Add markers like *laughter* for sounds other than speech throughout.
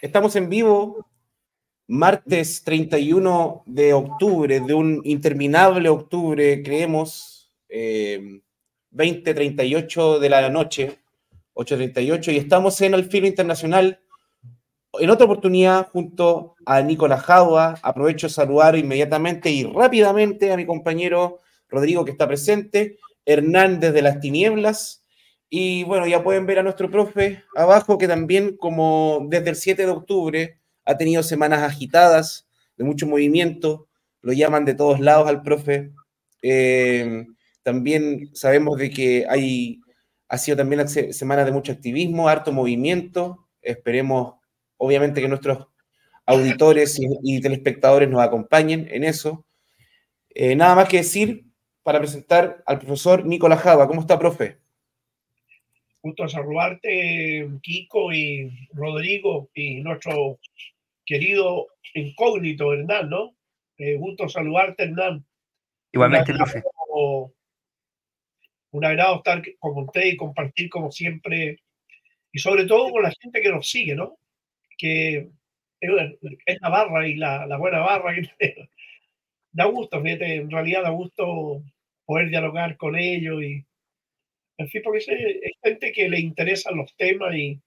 Estamos en vivo, martes 31 de octubre, de un interminable octubre, creemos, eh, 20.38 de la noche, 8.38, y estamos en el Filo Internacional en otra oportunidad junto a Nicolás Jauba. Aprovecho de saludar inmediatamente y rápidamente a mi compañero Rodrigo que está presente, Hernán desde las tinieblas, y bueno, ya pueden ver a nuestro profe abajo que también como desde el 7 de octubre ha tenido semanas agitadas, de mucho movimiento, lo llaman de todos lados al profe. Eh, también sabemos de que hay, ha sido también semanas de mucho activismo, harto movimiento. Esperemos, obviamente, que nuestros auditores y, telespectadores nos acompañen en eso. Eh, nada más que decir para presentar al profesor Nicolás Java. ¿Cómo está, profe? Gusto saludarte, Kiko y Rodrigo y nuestro querido incógnito Hernán, ¿no? Eh, gusto saludarte, Hernán. Igualmente, profe. Un agrado estar con usted y compartir como siempre, y sobre todo con la gente que nos sigue, ¿no? Que es la barra y la, la buena barra que *laughs* da gusto, fíjate, en realidad da gusto poder dialogar con ellos y en fin, porque es gente que le interesan los temas y,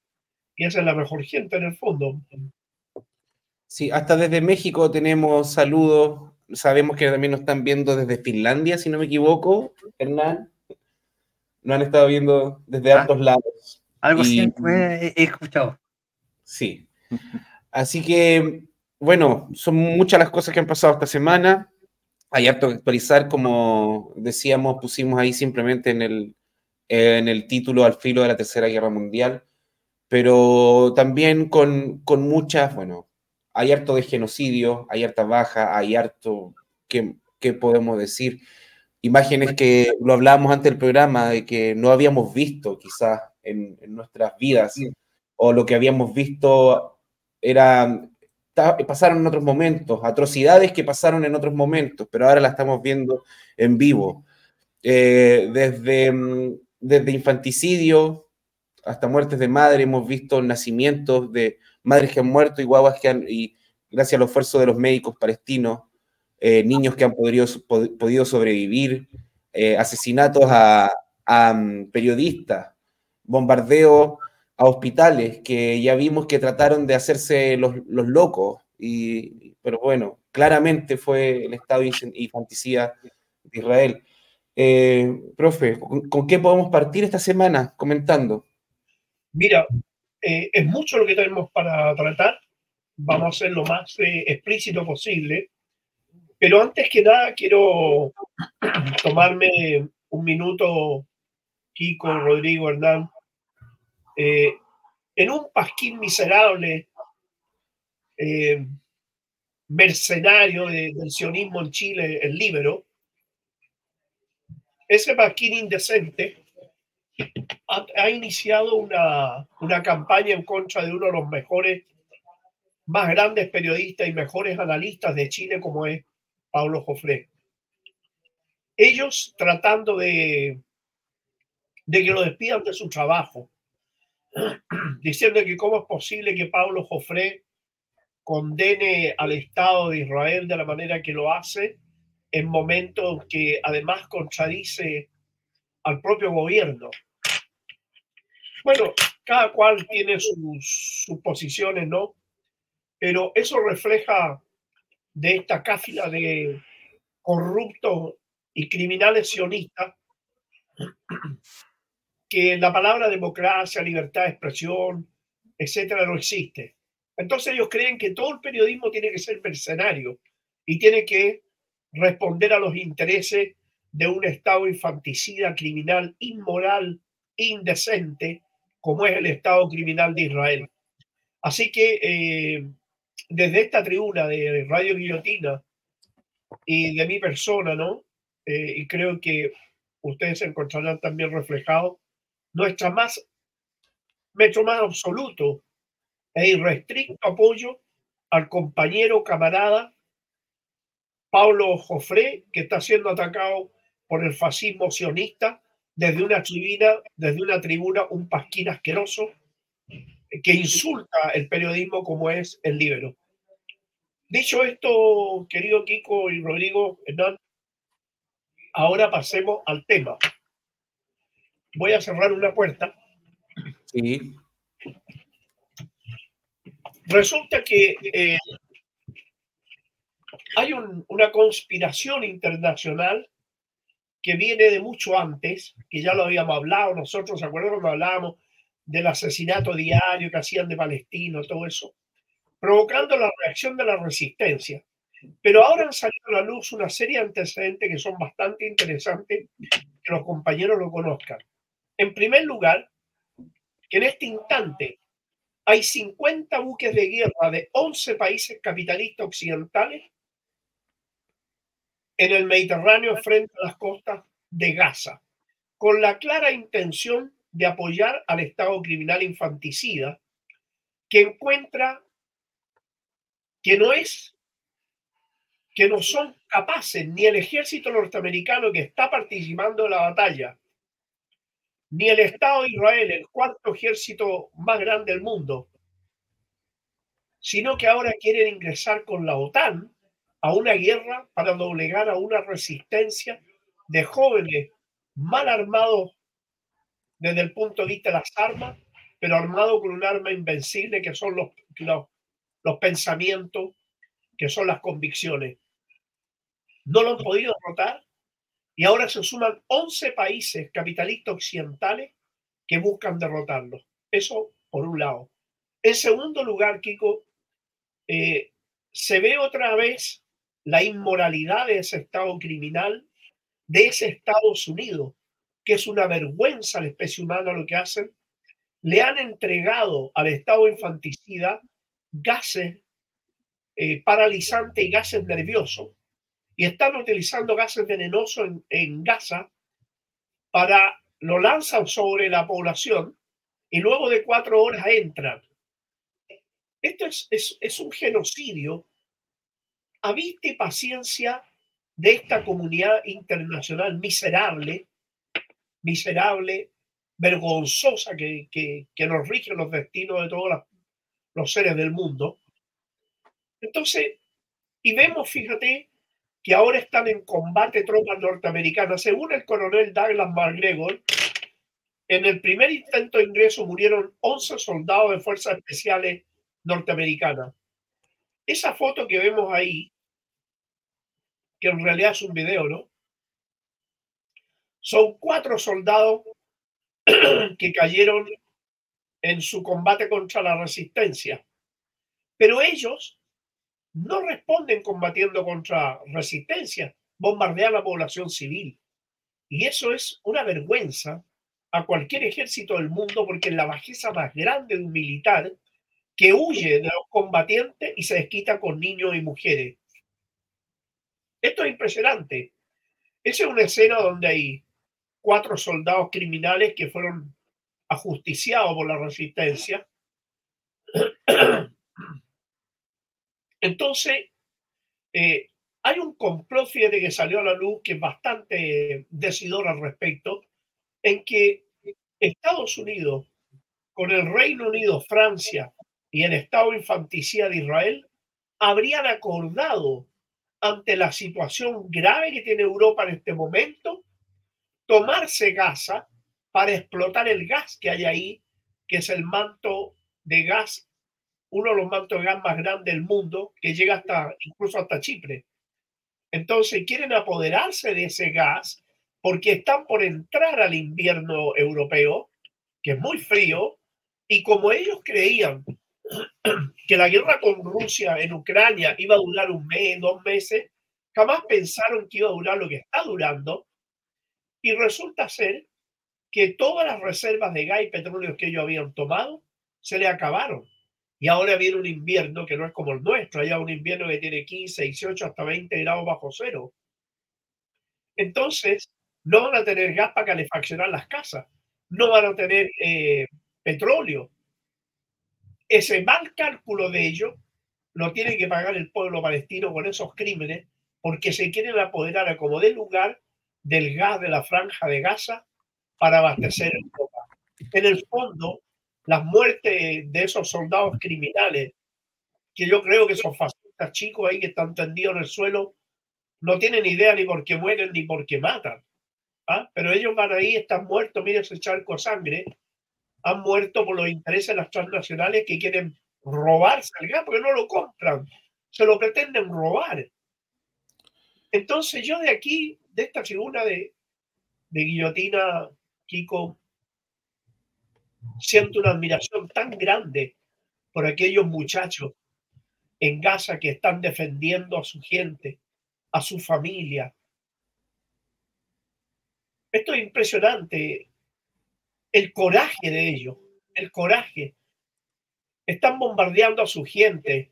y esa es la mejor gente en el fondo. Sí, hasta desde México tenemos saludos. Sabemos que también nos están viendo desde Finlandia, si no me equivoco, Hernán. Nos han estado viendo desde ah, altos lados. Algo así he escuchado. Sí. Así que, bueno, son muchas las cosas que han pasado esta semana. Hay harto que actualizar, como decíamos, pusimos ahí simplemente en el, en el título Al filo de la Tercera Guerra Mundial, pero también con, con muchas, bueno, hay harto de genocidio, hay harta baja, hay harto, ¿qué, qué podemos decir? Imágenes que lo hablábamos antes del programa, de que no habíamos visto quizás en, en nuestras vidas, o lo que habíamos visto era, pasaron en otros momentos, atrocidades que pasaron en otros momentos, pero ahora la estamos viendo en vivo. Eh, desde mm, desde infanticidio hasta muertes de madre, hemos visto nacimientos de madres que han muerto y guaguas que han, y gracias al esfuerzo de los médicos palestinos, eh, niños que han podido, sobrevivir, eh, asesinatos a, mm, periodistas, bombardeo a hospitales que ya vimos que trataron de hacerse los, locos, y, pero bueno, claramente fue el estado infanticida de Israel. Eh, profe, ¿con, qué podemos partir esta semana comentando? Mira, eh, es mucho lo que tenemos para tratar. Vamos a ser lo más eh, explícito posible. Pero antes que nada, quiero *clears throat* tomarme un minuto, Kiko, Rodrigo, Hernán, en un pasquín miserable, mercenario del sionismo en Chile, el Libero, ese Pasquín indecente ha, iniciado una, una, campaña en contra de uno de los mejores, más grandes periodistas y mejores analistas de Chile, como es Pablo Jofré. Ellos tratando de, de que lo despidan de su trabajo, *clears throat* diciendo que cómo es posible que Pablo Jofré condene al Estado de Israel de la manera que lo hace en momentos que además contradice al propio gobierno. Bueno, cada cual tiene sus, posiciones, ¿no? Pero eso refleja de esta cáfila de corruptos y criminales sionistas que la palabra democracia, libertad de expresión, etcétera, no existe. Entonces ellos creen que todo el periodismo tiene que ser mercenario y tiene que responder a los intereses de un Estado infanticida, criminal, inmoral, indecente, como es el Estado criminal de Israel. Así que eh, desde esta tribuna de Radio Guillotina y de mi persona, ¿no? Eh, y creo que ustedes encontrarán también reflejados, nuestra nuestro más absoluto e irrestricto apoyo al compañero, camarada Pablo Jofré, que está siendo atacado por el fascismo sionista desde una tribuna, desde una tribuna, un pasquín asqueroso, que insulta el periodismo como es el libero. Dicho esto, querido Kiko y Rodrigo Hernán, ahora pasemos al tema. Voy a cerrar una puerta. Sí. Resulta que eh, hay un, una conspiración internacional que viene de mucho antes, que ya lo habíamos hablado nosotros, ¿se acuerdan cuando hablábamos del asesinato diario que hacían de palestinos, todo eso? Provocando la reacción de la resistencia. Pero ahora han salido a la luz una serie de antecedentes que son bastante interesantes que los compañeros lo conozcan. En primer lugar, que en este instante hay 50 buques de guerra de 11 países capitalistas occidentales en el Mediterráneo frente a las costas de Gaza, con la clara intención de apoyar al Estado criminal infanticida que encuentra que no es que no son capaces ni el ejército norteamericano que está participando en la batalla, ni el Estado de Israel, el cuarto ejército más grande del mundo, sino que ahora quieren ingresar con la OTAN a una guerra para doblegar a una resistencia de jóvenes mal armados desde el punto de vista de las armas, pero armados con un arma invencible que son los, los, pensamientos, que son las convicciones. No lo han podido derrotar y ahora se suman 11 países capitalistas occidentales que buscan derrotarlo. Eso por un lado. En segundo lugar, Kiko, eh, se ve otra vez la inmoralidad de ese Estado criminal, de ese Estados Unidos, que es una vergüenza a la especie humana lo que hacen. Le han entregado al Estado infanticida gases eh, paralizantes y gases nerviosos y están utilizando gases venenosos en, Gaza para lo lanzan sobre la población y luego de cuatro horas entran. Esto es, es, es un genocidio a vista y paciencia de esta comunidad internacional miserable, miserable, vergonzosa que, que, que nos rige los destinos de todos los, los seres del mundo. Entonces, y vemos, fíjate, que ahora están en combate tropas norteamericanas. Según el coronel Douglas McGregor, en el primer intento de ingreso murieron 11 soldados de fuerzas especiales norteamericanas. Esa foto que vemos ahí, que en realidad es un video, ¿no? Son cuatro soldados *clears throat* que cayeron en su combate contra la resistencia. Pero ellos no responden combatiendo contra resistencia, bombardean la población civil. Y eso es una vergüenza a cualquier ejército del mundo porque la bajeza más grande de un militar que huye de los combatientes y se desquita con niños y mujeres. Esto es impresionante. Esa es una escena donde hay cuatro soldados criminales que fueron ajusticiados por la resistencia *clears throat* Entonces, eh, hay un complot, fíjate, que salió a la luz que es bastante decidor al respecto, en que Estados Unidos, con el Reino Unido, Francia y el Estado infanticida de Israel, habrían acordado ante la situación grave que tiene Europa en este momento, tomarse Gaza para explotar el gas que hay ahí, que es el manto de gas uno de los mantos de gas más grandes del mundo, que llega hasta incluso hasta Chipre. Entonces quieren apoderarse de ese gas porque están por entrar al invierno europeo, que es muy frío, y como ellos creían *clears throat* que la guerra con Rusia en Ucrania iba a durar un mes, dos meses, jamás pensaron que iba a durar lo que está durando, y resulta ser que todas las reservas de gas y petróleo que ellos habían tomado se le acabaron. Y ahora viene un invierno que no es como el nuestro, hay un invierno que tiene 15, 18, hasta 20 grados bajo cero. Entonces, no van a tener gas para calefaccionar las casas, no van a tener eh, petróleo. Ese mal cálculo de ello lo tiene que pagar el pueblo palestino con esos crímenes porque se quieren apoderar a como de lugar del gas de la franja de Gaza para abastecer Europa. En el fondo, las muertes de esos soldados criminales, que yo creo que esos fascistas chicos ahí que están tendidos en el suelo, no tienen idea ni por qué mueren ni por qué matan. ¿ah? Pero ellos van ahí, están muertos, miren ese charco de sangre, han muerto por los intereses de las transnacionales que quieren robarse el gas porque no lo compran, se lo pretenden robar. Entonces yo de aquí, de esta figura de, de guillotina, Kiko, siento una admiración tan grande por aquellos muchachos en Gaza que están defendiendo a su gente, a su familia. Esto es impresionante, el coraje de ellos, el coraje. Están bombardeando a su gente.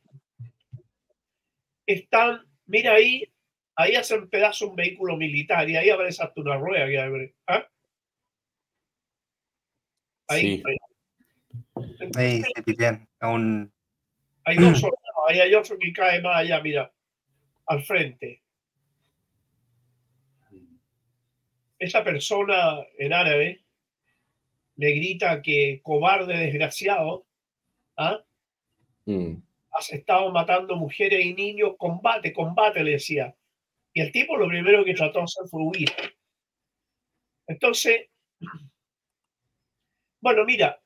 Están, mira ahí, ahí hacen pedazo un vehículo militar y ahí abre hasta una rueda. Que abre. ¿Ah? Ahí, ahí. Ahí se un... Hay dos *clears throat* soldados, ahí hay otro que cae más allá, mira, al frente. Esa persona en árabe le grita que cobarde desgraciado, ¿ah? Mm. has estado matando mujeres y niños, combate, combate, le decía. Y el tipo lo primero que trató de hacer fue huir. Entonces, *clears throat* bueno, mira,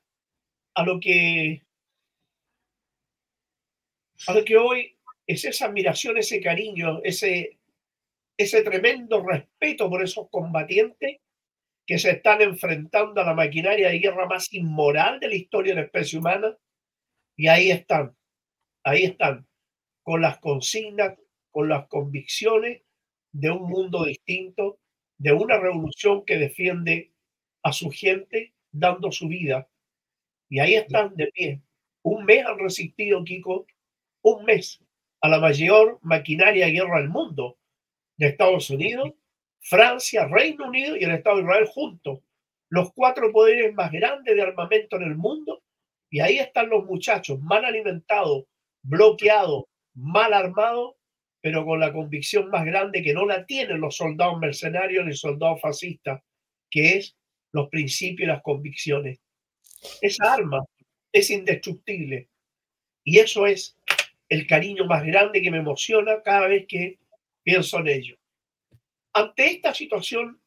a lo que a lo que hoy es esa admiración, ese cariño, ese, ese tremendo respeto por esos combatientes que se están enfrentando a la maquinaria de guerra más inmoral de la historia de la especie humana. Y ahí están, ahí están, con las consignas, con las convicciones de un mundo distinto, de una revolución que defiende a su gente dando su vida. Y ahí están de pie. Un mes han resistido, Kiko, un mes a la mayor maquinaria de guerra del mundo, de Estados Unidos, Francia, Reino Unido y el Estado de Israel juntos, los cuatro poderes más grandes de armamento en el mundo, y ahí están los muchachos mal alimentados, bloqueados, mal armados, pero con la convicción más grande que no la tienen los soldados mercenarios ni soldados fascistas, que es los principios y las convicciones. Esa arma es indestructible. Y eso es el cariño más grande que me emociona cada vez que pienso en ello. Ante esta situación,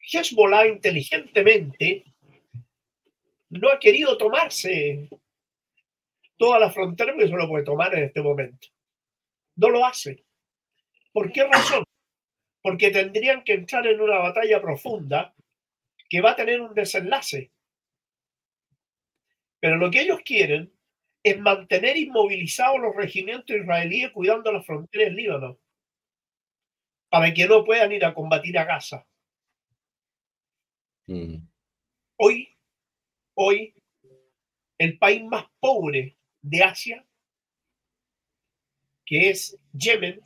Hezbollah inteligentemente no ha querido tomarse toda la frontera porque se lo puede tomar en este momento. No lo hace. ¿Por qué razón? Porque tendrían que entrar en una batalla profunda que va a tener un desenlace. Pero lo que ellos quieren es mantener inmovilizados los regimientos israelíes cuidando las fronteras del Líbano para que no puedan ir a combatir a Gaza. Mm. Hoy, hoy, el país más pobre de Asia, que es Yemen,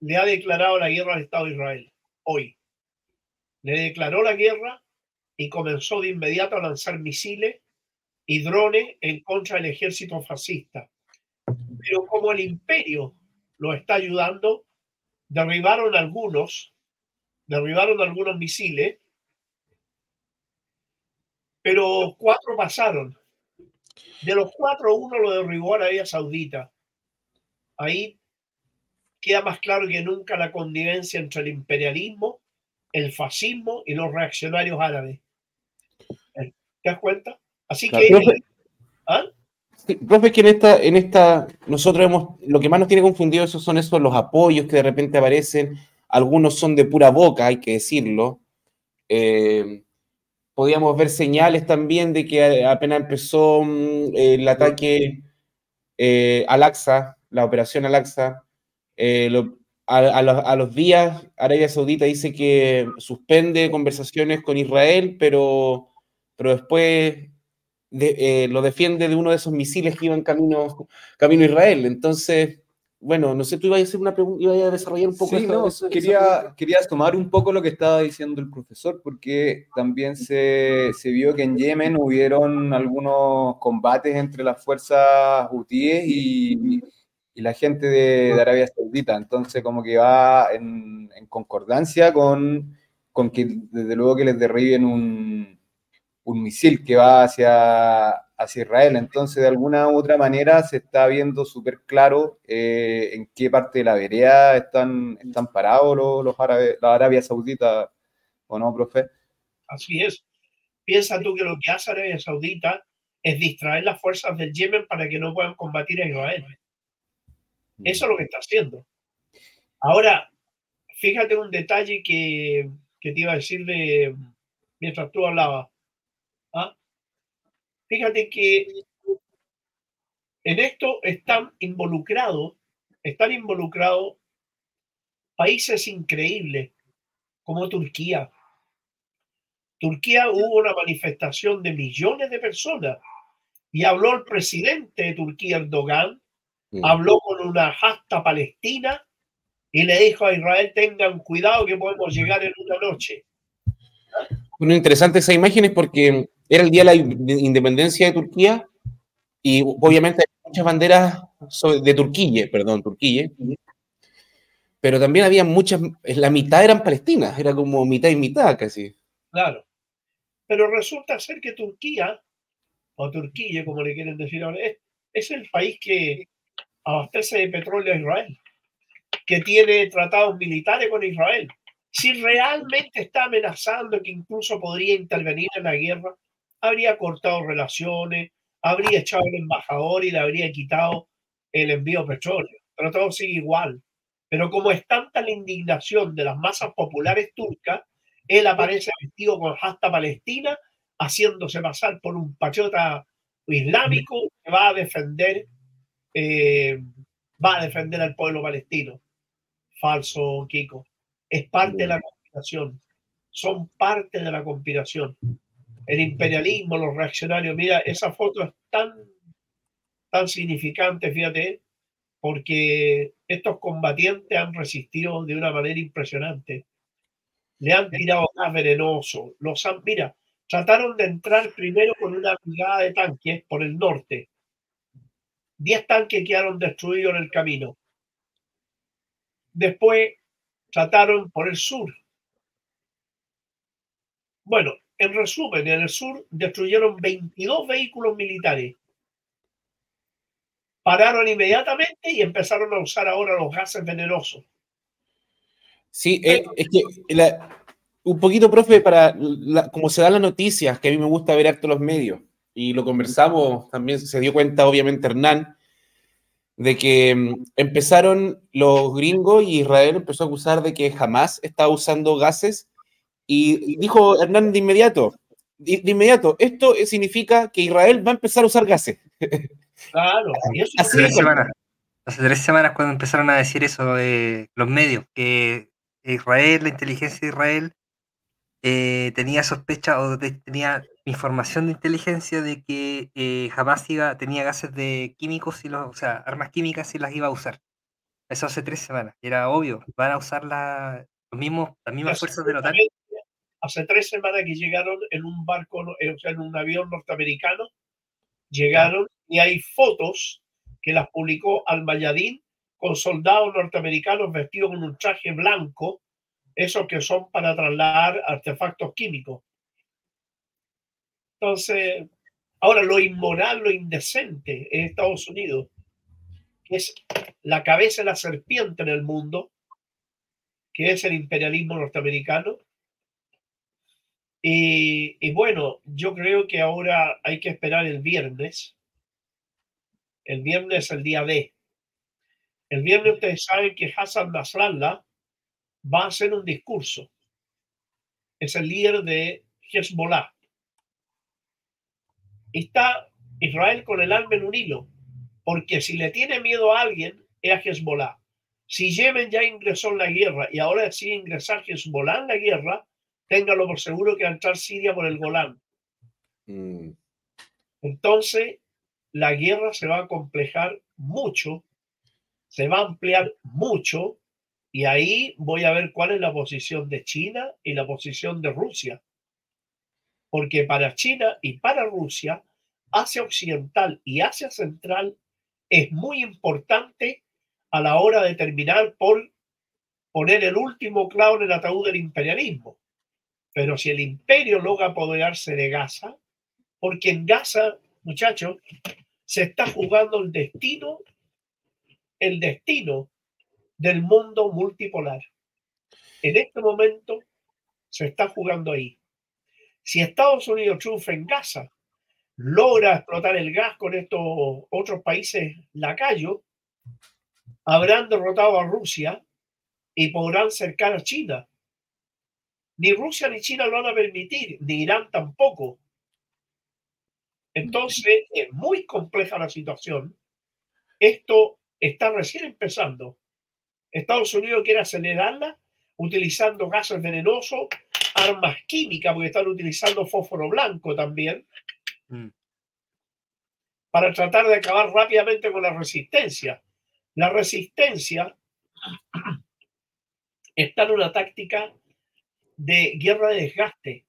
le ha declarado la guerra al Estado de Israel. Hoy. Le declaró la guerra y comenzó de inmediato a lanzar misiles y drones en contra del ejército fascista. Pero como el imperio lo está ayudando, derribaron algunos, derribaron algunos misiles, pero cuatro pasaron. De los cuatro, uno lo derribó Arabia Saudita. Ahí queda más claro que nunca la connivencia entre el imperialismo, el fascismo y los reaccionarios árabes. ¿Te das cuenta? Así que... ¿ah? Profe, que en esta, en esta, nosotros hemos, lo que más nos tiene confundido esos son esos los apoyos que de repente aparecen, algunos son de pura boca, hay que decirlo. Eh, podíamos ver señales también de que apenas empezó mm, el ataque eh, al AXA, la operación al AXA, eh, a, los, a, los, días Arabia Saudita dice que suspende conversaciones con Israel, pero, pero después eh, lo defiende de uno de esos misiles que iban camino, camino a Israel. Entonces, bueno, no sé, tú ibas a hacer una pregunta, ibas a desarrollar un poco sí, no, quería, quería tomar un poco lo que estaba diciendo el profesor, porque también se, se vio que en Yemen hubieron algunos combates entre las fuerzas hutíes y, y, la gente de, de, Arabia Saudita. Entonces, como que va en, en concordancia con, con que desde luego que les derriben un un misil que va hacia, hacia Israel. Entonces, de alguna u otra manera, se está viendo súper claro eh, en qué parte de la vereda están, están parados los, los árabes, la Arabia Saudita, ¿o no, profe? Así es. Piensa tú que lo que hace Arabia Saudita es distraer las fuerzas del Yemen para que no puedan combatir a Israel. Eso es lo que está haciendo. Ahora, fíjate un detalle que, que te iba a decir de, mientras tú hablabas. Fíjate que en esto están involucrados, están involucrados países increíbles como Turquía. Turquía hubo una manifestación de millones de personas y habló el presidente de Turquía, Erdogan, mm. habló con una hasta palestina y le dijo a Israel, tengan cuidado que podemos llegar en una noche. Bueno, interesante esa imagen es porque era el día de la independencia de Turquía y obviamente hay muchas banderas de Turquía, perdón, Turquía, pero también había muchas, la mitad eran palestinas, era como mitad y mitad casi. Claro, pero resulta ser que Turquía, o Turquía, como le quieren decir ahora, es, es el país que abastece de petróleo a Israel, que tiene tratados militares con Israel. Si realmente está amenazando que incluso podría intervenir en la guerra, habría cortado relaciones, habría echado al embajador y le habría quitado el envío de petróleo. Pero todo sigue igual. Pero como es tanta la indignación de las masas populares turcas, él aparece vestido con hasta Palestina, haciéndose pasar por un patriota islámico que va a defender, eh, va a defender al pueblo palestino. Falso, Kiko. Es parte de la conspiración. Son parte de la conspiración el imperialismo, los reaccionarios. Mira, esa foto es tan, tan significante, fíjate, porque estos combatientes han resistido de una manera impresionante. Le han tirado gas venenoso. Los han, mira, trataron de entrar primero con una brigada de tanques por el norte. Diez tanques quedaron destruidos en el camino. Después trataron por el sur. Bueno, en resumen, en el sur destruyeron 22 vehículos militares. Pararon inmediatamente y empezaron a usar ahora los gases venenosos. Sí, eh, es que un poquito, profe, para como se dan las noticias, que a mí me gusta ver harto los medios, y lo conversamos, también se dio cuenta, obviamente, Hernán, de que mm, empezaron los gringos y Israel empezó a acusar de que jamás estaba usando gases y dijo Hernán de inmediato, de, inmediato, esto significa que Israel va a empezar a usar gases. Claro, *laughs* hace, tres semanas, hace tres semanas cuando empezaron a decir eso de los medios, que Israel, la inteligencia de Israel, eh, tenía sospecha o tenía información de inteligencia de que eh, jamás iba, tenía gases de químicos, y los, o sea, armas químicas y las iba a usar. Eso hace tres semanas. Era obvio, van a usar la, los mismos, las mismas fuerzas de la OTAN hace tres semanas que llegaron en un barco, eh, o sea, en un avión norteamericano, llegaron y hay fotos que las publicó Al Mayadín con soldados norteamericanos vestidos con un traje blanco, esos que son para trasladar artefactos químicos. Entonces, ahora lo inmoral, lo indecente en Estados Unidos, que es la cabeza de la serpiente en el mundo, que es el imperialismo norteamericano, y, bueno, yo creo que ahora hay que esperar el viernes. El viernes es el día B. El viernes ustedes saben que Hassan Nasrallah va a hacer un discurso. Es el líder de Hezbollah. Está Israel con el alma en un hilo, porque si le tiene miedo a alguien, es a Hezbollah. Si Yemen ya ingresó en la guerra y ahora decide ingresar Hezbollah en la guerra, téngalo por seguro que va a entrar Siria por el Golán. Mm. Entonces, la guerra se va a complejar mucho, se va a ampliar mucho, y ahí voy a ver cuál es la posición de China y la posición de Rusia. Porque para China y para Rusia, Asia Occidental y Asia Central es muy importante a la hora de terminar por poner el último clavo en el ataúd del imperialismo. Pero si el imperio logra apoderarse de Gaza, Porque en Gaza, muchachos, se está jugando el destino, el destino del mundo multipolar. En este momento se está jugando ahí. Si Estados Unidos triunfa en Gaza, logra explotar el gas con estos otros países lacayos, habrán derrotado a Rusia y podrán cercar a China. Ni Rusia ni China lo van a permitir, ni Irán tampoco. Entonces, es muy compleja la situación. Esto está recién empezando. Estados Unidos quiere acelerarla utilizando gases venenosos, armas químicas, porque están utilizando fósforo blanco también, mm. para tratar de acabar rápidamente con la resistencia. La resistencia está en una táctica de guerra de desgaste.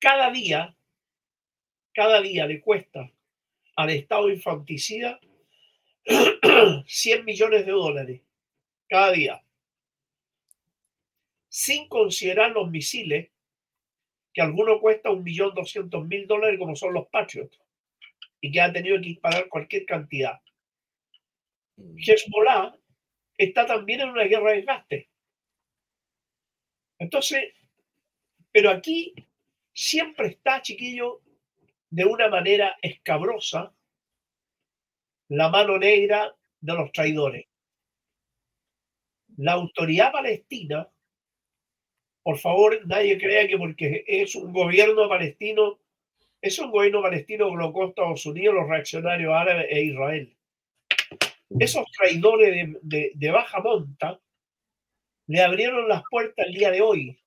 Cada día, cada día le cuesta al Estado infanticida *clears throat* 100 millones de dólares cada día, sin considerar los misiles, que alguno cuesta un millón doscientos mil dólares como son los Patriots, y que ha tenido que pagar cualquier cantidad. Mm. Hezbollah está también en una guerra de desgaste. Entonces, pero aquí siempre está, chiquillo, de una manera escabrosa, la mano negra de los traidores. La autoridad palestina, por favor, nadie crea que porque es un gobierno palestino, es un gobierno palestino que lo con Estados Unidos, los reaccionarios árabes e Israel. Esos traidores de, baja monta le abrieron las puertas el día de hoy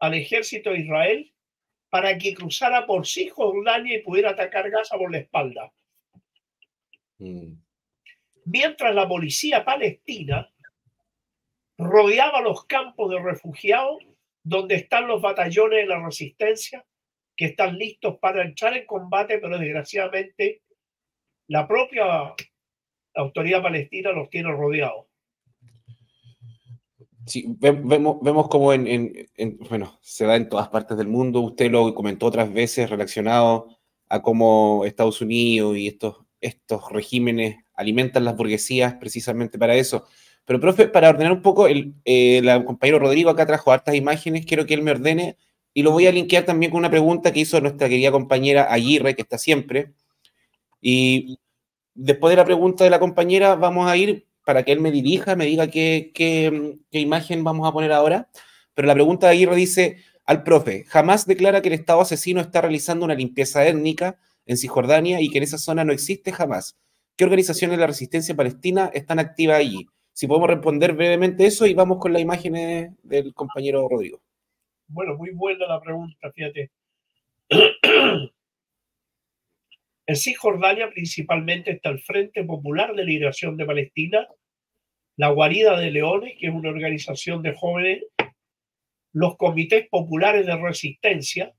al ejército de Israel para que cruzara por Cisjordania y pudiera atacar Gaza por la espalda. Mm. Mientras la policía palestina rodeaba los campos de refugiados donde están los batallones de la resistencia que están listos para entrar en combate, pero desgraciadamente la propia autoridad palestina los tiene rodeados. Sí, vemos, vemos como en, bueno, se da en todas partes del mundo. Usted lo comentó otras veces relacionado a cómo Estados Unidos y estos, estos regímenes alimentan las burguesías precisamente para eso. Pero, profe, para ordenar un poco, el, eh, compañero Rodrigo acá trajo hartas imágenes, quiero que él me ordene y lo voy a linkear también con una pregunta que hizo nuestra querida compañera Aguirre, que está siempre. Y después de la pregunta de la compañera, vamos a ir para que él me dirija, me diga qué, imagen vamos a poner ahora. Pero la pregunta de Aguirre dice al profe, jamás declara que el Estado asesino está realizando una limpieza étnica en Cisjordania y que en esa zona no existe jamás. ¿Qué organizaciones de la resistencia palestina están activas allí? Si podemos responder brevemente eso y vamos con las imágenes del compañero Rodrigo. Bueno, muy buena la pregunta, fíjate. En Cisjordania principalmente está el Frente Popular de Liberación de Palestina, la Guarida de Leones, que es una organización de jóvenes, los comités populares de resistencia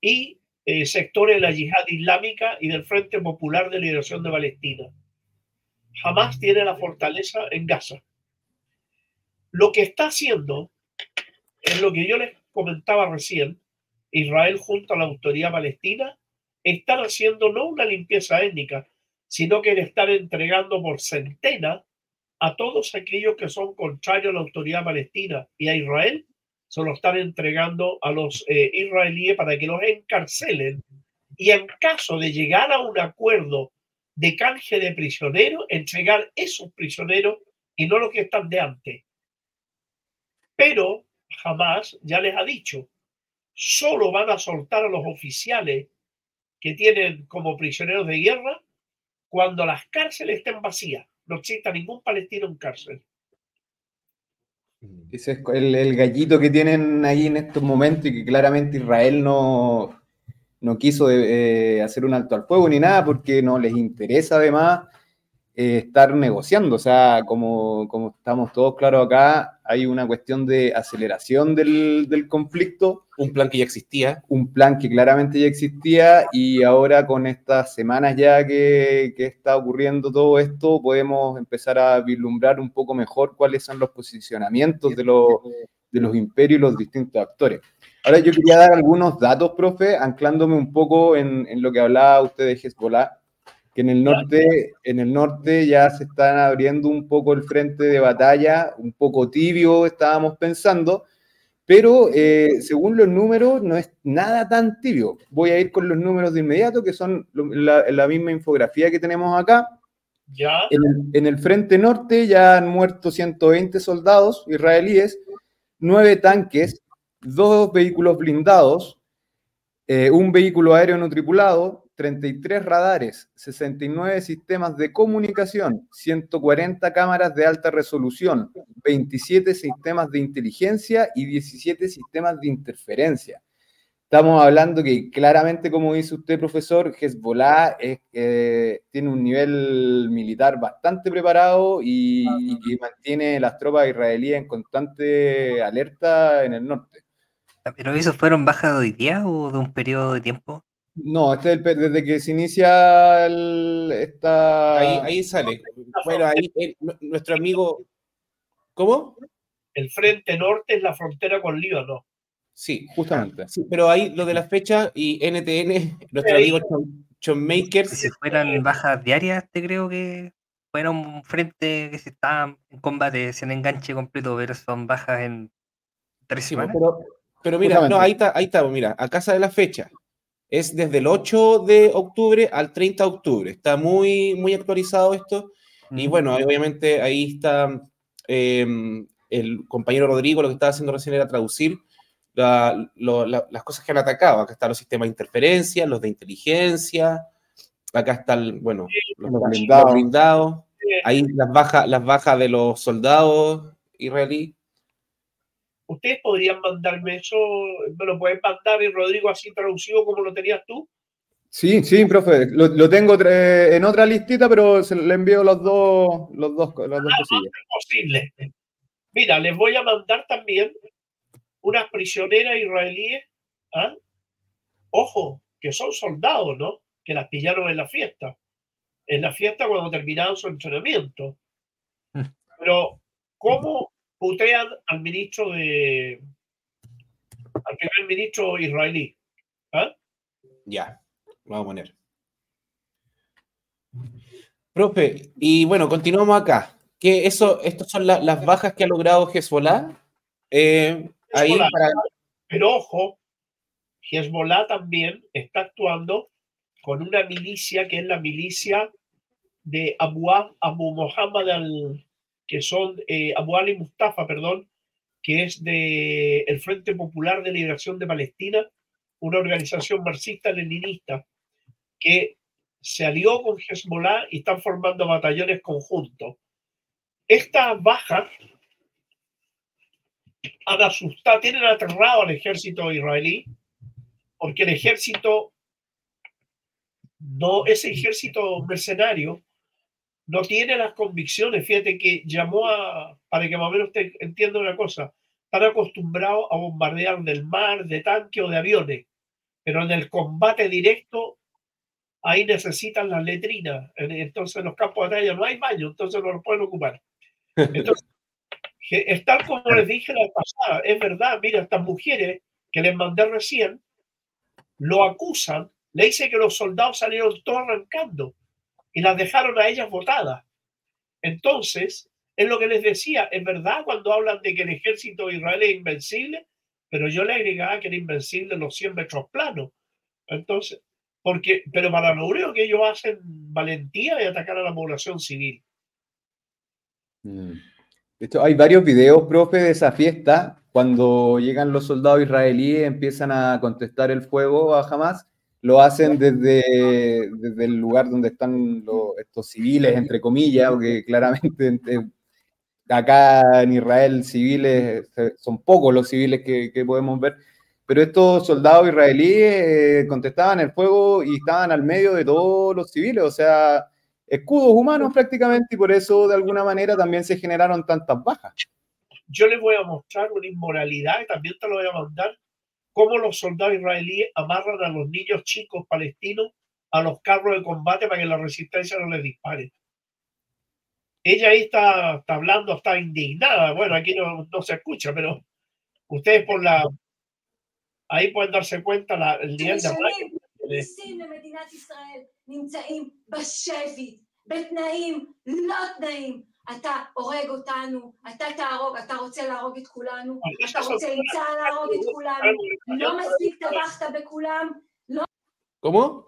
y eh, sectores de la yihad islámica y del Frente Popular de Liberación de Palestina. Jamás tiene la fortaleza en Gaza. Lo que está haciendo es lo que yo les comentaba recién, Israel junto a la autoridad palestina están haciendo no una limpieza étnica, sino que están entregando por centena a todos aquellos que son contrarios a la autoridad palestina y a Israel, se lo están entregando a los eh, israelíes para que los encarcelen y en caso de llegar a un acuerdo de canje de prisioneros, entregar esos prisioneros y no los que están de antes. Pero jamás, ya les ha dicho, solo van a soltar a los oficiales que tienen como prisioneros de guerra cuando las cárceles estén vacías. No exista ningún palestino en cárcel. Ese es el, gallito que tienen ahí en estos momentos y que claramente Israel no, no quiso eh, hacer un alto al fuego ni nada porque no les interesa además eh, estar negociando. O sea, como, como, estamos todos claros acá, hay una cuestión de aceleración del, del, conflicto. Un plan que ya existía. Un plan que claramente ya existía y ahora con estas semanas ya que, que está ocurriendo todo esto, podemos empezar a vislumbrar un poco mejor cuáles son los posicionamientos de los, de los imperios y los distintos actores. Ahora yo quería dar algunos datos, profe, anclándome un poco en, en lo que hablaba usted de Hezbollah, que en el norte, en el norte ya se están abriendo un poco el frente de batalla, un poco tibio estábamos pensando, pero eh, según los números no es nada tan tibio. Voy a ir con los números de inmediato, que son la, la misma infografía que tenemos acá. Ya. En el, en el, frente norte ya han muerto 120 soldados israelíes, nueve tanques, dos vehículos blindados, eh, un vehículo aéreo no tripulado, 33 radares, 69 sistemas de comunicación, 140 cámaras de alta resolución, 27 sistemas de inteligencia y 17 sistemas de interferencia. Estamos hablando que claramente, como dice usted, profesor, Hezbollah es, eh, tiene un nivel militar bastante preparado y, que mantiene las tropas israelíes en constante alerta en el norte. ¿Pero esos fueron bajas de hoy día o de un periodo de tiempo? No, este es el, desde que se inicia el, esta... Ahí, ahí sale. Bueno, ahí el, nuestro amigo... ¿Cómo? El frente norte es la frontera con Líbano. Sí, justamente. Sí, pero ahí lo de la fecha y NTN, *laughs* nuestro amigo John, Makers. Si fueran bajas diarias, te creo que fuera un frente que se está en combate, se en enganche completo, pero son bajas en tres Sí, semanas. pero, pero mira, no, ahí está, ahí está, mira, a casa de la fecha. Es desde el 8 de octubre al 30 de octubre. Está muy, muy actualizado esto. Y bueno, obviamente ahí está eh, el compañero Rodrigo, lo que estaba haciendo recién era traducir la, lo, la, las cosas que han atacado. Acá están los sistemas de interferencia, los de inteligencia. Acá están, bueno, los, blindados. Ahí las bajas, las bajas de los soldados israelíes. Ustedes podrían mandarme eso, me lo pueden mandar y Rodrigo así traducido como lo tenías tú. Sí, sí, profe. Lo, lo tengo tre- en otra listita, pero se le envío los dos, los dos, las dos cosillas. posible. Mira, les voy a mandar también unas prisioneras israelíes. ¿ah? Ojo, que son soldados, ¿no? Que las pillaron en la fiesta. En la fiesta cuando terminaron su entrenamiento. Pero, ¿cómo putean al ministro de. al primer ministro israelí? ¿Ah? Ya, vamos a poner. Profe, y bueno, continuamos acá. Que eso, estas son la- las bajas que ha logrado Hezbollah. Eh, ahí Hezbollah. para, Pero ojo, Hezbollah también está actuando con una milicia que es la milicia de Abu, Abu Muhammad al, que son eh, Abu Ali Mustafa, perdón, que es de el Frente Popular de Liberación de Palestina, una organización marxista-leninista que se alió con Hezbollah y están formando batallones conjuntos. Estas bajas han asustado, tienen aterrado al ejército israelí, porque el ejército, no, ese ejército mercenario no tiene las convicciones. Fíjate que llamó a, para que más o menos usted entienda una cosa, están acostumbrados a bombardear del mar, de tanque o de aviones, pero en el combate directo, ahí necesitan las letrinas. Entonces en los campos de batalla no hay baño, entonces no los pueden ocupar. Entonces, *laughs* es tal como les dije la pasada, es verdad, mira, estas mujeres que les mandé recién, lo acusan, le dicen que los soldados salieron todos arrancando y las dejaron a ellas botadas. Entonces, es lo que les decía, es verdad cuando hablan de que el ejército israelí es invencible, pero yo le agregaba que era invencible los 100 metros planos. Entonces, porque, pero para lo único que ellos hacen valentía es atacar a la población civil. Mm. De hecho, hay varios videos, profe, de esa fiesta, cuando llegan los soldados israelíes, empiezan a contestar el fuego a Hamas, lo hacen desde, desde el lugar donde están los, estos civiles, entre comillas, porque claramente eh, acá en Israel civiles, eh, son pocos los civiles que, que podemos ver, pero estos soldados israelíes eh, contestaban el fuego y estaban al medio de todos los civiles, o sea, escudos humanos prácticamente, y por eso de alguna manera también se generaron tantas bajas. Yo les voy a mostrar una inmoralidad, y también te lo voy a mandar, cómo los soldados israelíes amarran a los niños chicos palestinos a los carros de combate para que la resistencia no les dispare. Ella ahí está, está hablando, está indignada. Bueno, aquí no, no se escucha, pero ustedes por la... ahí pueden darse cuenta la, el nivel de שנים ataque. מיסים למדינת ישראל נמצאים בשבי, בתנאים לא תנאים. אתה הורג אותנו, אתה תהרוג, אתה רוצה להרוג את כולנו, אתה רוצה עם צה"ל להרוג את כולנו, לא מספיק טבחת בכולם, ¿Cómo?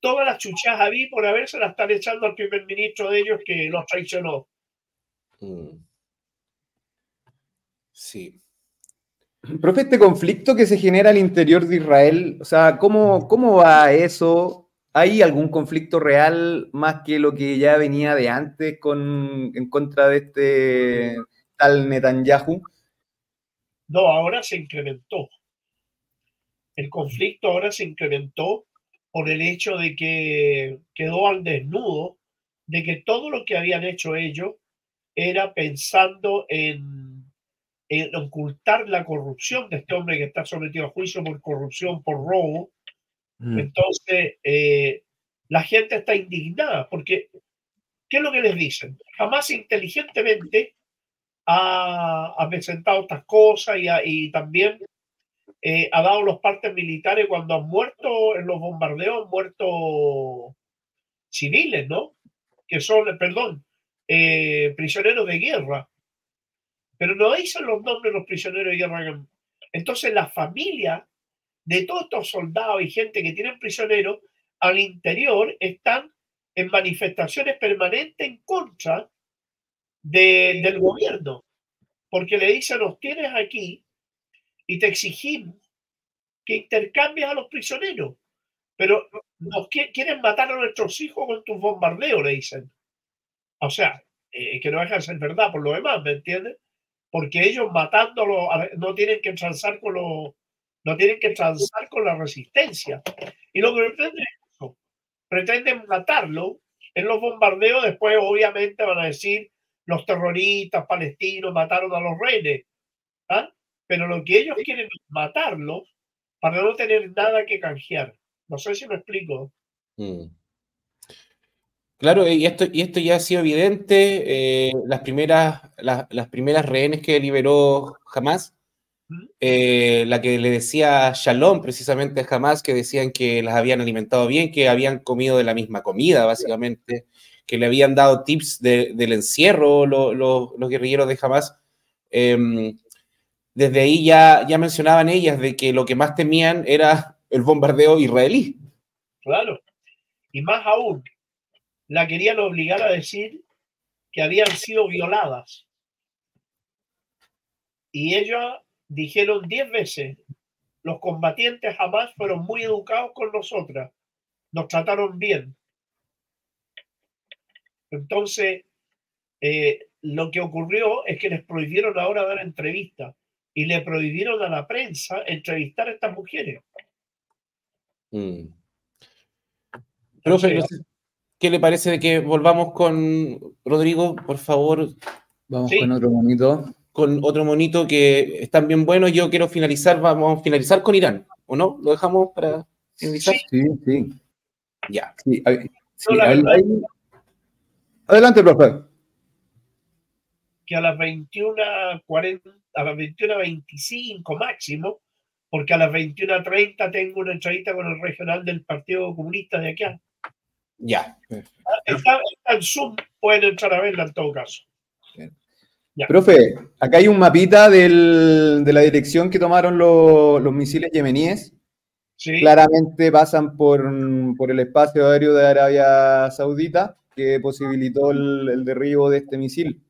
Todas las chuchas a mí por haberse la están echando al primer ministro de ellos que los traicionó. Mm. Sí. Profe, este conflicto que se genera al interior de Israel, o sea, ¿cómo, cómo va eso? ¿Hay algún conflicto real más que lo que ya venía de antes con, en contra de este tal Netanyahu? No, ahora se incrementó. El conflicto ahora se incrementó por el hecho de que quedó al desnudo de que todo lo que habían hecho ellos era pensando en, en ocultar la corrupción de este hombre que está sometido a juicio por corrupción, por robo. Entonces, eh, la gente está indignada porque, ¿qué es lo que les dicen? Jamás inteligentemente ha, ha presentado estas cosas y también eh, ha dado los partes militares cuando han muerto en los bombardeos, han muerto civiles, ¿no? Que son, perdón, eh, prisioneros de guerra. Pero no dicen los nombres de los prisioneros de guerra. Entonces la familia de todos estos soldados y gente que tienen prisioneros al interior están en manifestaciones permanentes en contra de- del gobierno, porque le dicen, nos tienes aquí y te exigimos que intercambies a los prisioneros, pero nos qui- quieren matar a nuestros hijos con tus bombardeos, le dicen. O sea, eh, que no deja de ser verdad por lo demás, ¿me entiendes? Porque ellos matándolo a- no tienen que transar con los no tienen que transar con la resistencia. Y lo que pretenden es eso. Pretenden matarlo en los bombardeos, después obviamente van a decir los terroristas palestinos mataron a los rehenes. ¿ah? Pero lo que ellos quieren es matarlos para no tener nada que canjear. No sé si me explico. Mm. Claro, y esto, y esto ya ha sido evidente. eh, las, primeras, las, las primeras rehenes que liberó Hamas, eh, la que le decía Shalom precisamente a Hamas, que decían que las habían alimentado bien, que habían comido de la misma comida, básicamente, que le habían dado tips de- del encierro lo- lo- los guerrilleros de Hamas. Em, desde ahí ya, ya mencionaban ellas de que lo que más temían era el bombardeo israelí. Claro. Y más aún, la querían obligar a decir que habían sido violadas. Y ellos dijeron diez veces, los combatientes jamás fueron muy educados con nosotras, nos trataron bien. Entonces, eh, lo que ocurrió es que les prohibieron ahora dar entrevistas y le prohibieron a la prensa entrevistar a estas mujeres. Mm. Profe, no sé, ¿qué le parece de que volvamos con Rodrigo, por favor, Vamos Sí. con otro monito. Con otro monito que están bien buenos? Yo quiero finalizar, vamos a finalizar con Irán, ¿o no? ¿Lo dejamos para finalizar? Sí, sí. Ya. sí, No, Adelante, profe. que a las 21.40, a las 21.25 máximo, porque a las 21.30 tengo una entrevista con el regional del Partido Comunista de acá. Ya. Está, está en Zoom, pueden entrar a verla en todo caso. Profe, acá hay un mapita del- de la dirección que tomaron lo- los misiles yemeníes. Sí, Claramente pasan por, por el espacio aéreo de Arabia Saudita, que posibilitó el, el derribo de este misil.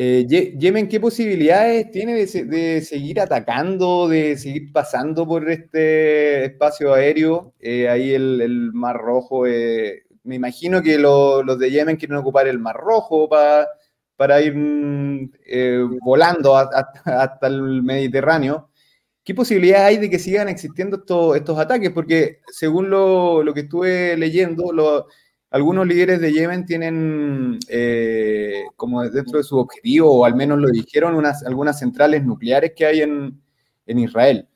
Eh, Ye- Yemen, ¿qué posibilidades tiene de, se- de seguir atacando, de seguir pasando por este espacio aéreo? Eh, ahí el, el Mar Rojo, eh, me imagino que lo- los de Yemen quieren ocupar el Mar Rojo pa- para ir mm, eh, volando hasta el Mediterráneo. ¿Qué posibilidades hay de que sigan existiendo estos, estos ataques? Porque según lo, lo que estuve leyendo, algunos líderes de Yemen tienen eh, como dentro de su objetivo, o al menos lo dijeron, unas, algunas centrales nucleares que hay en, en Israel.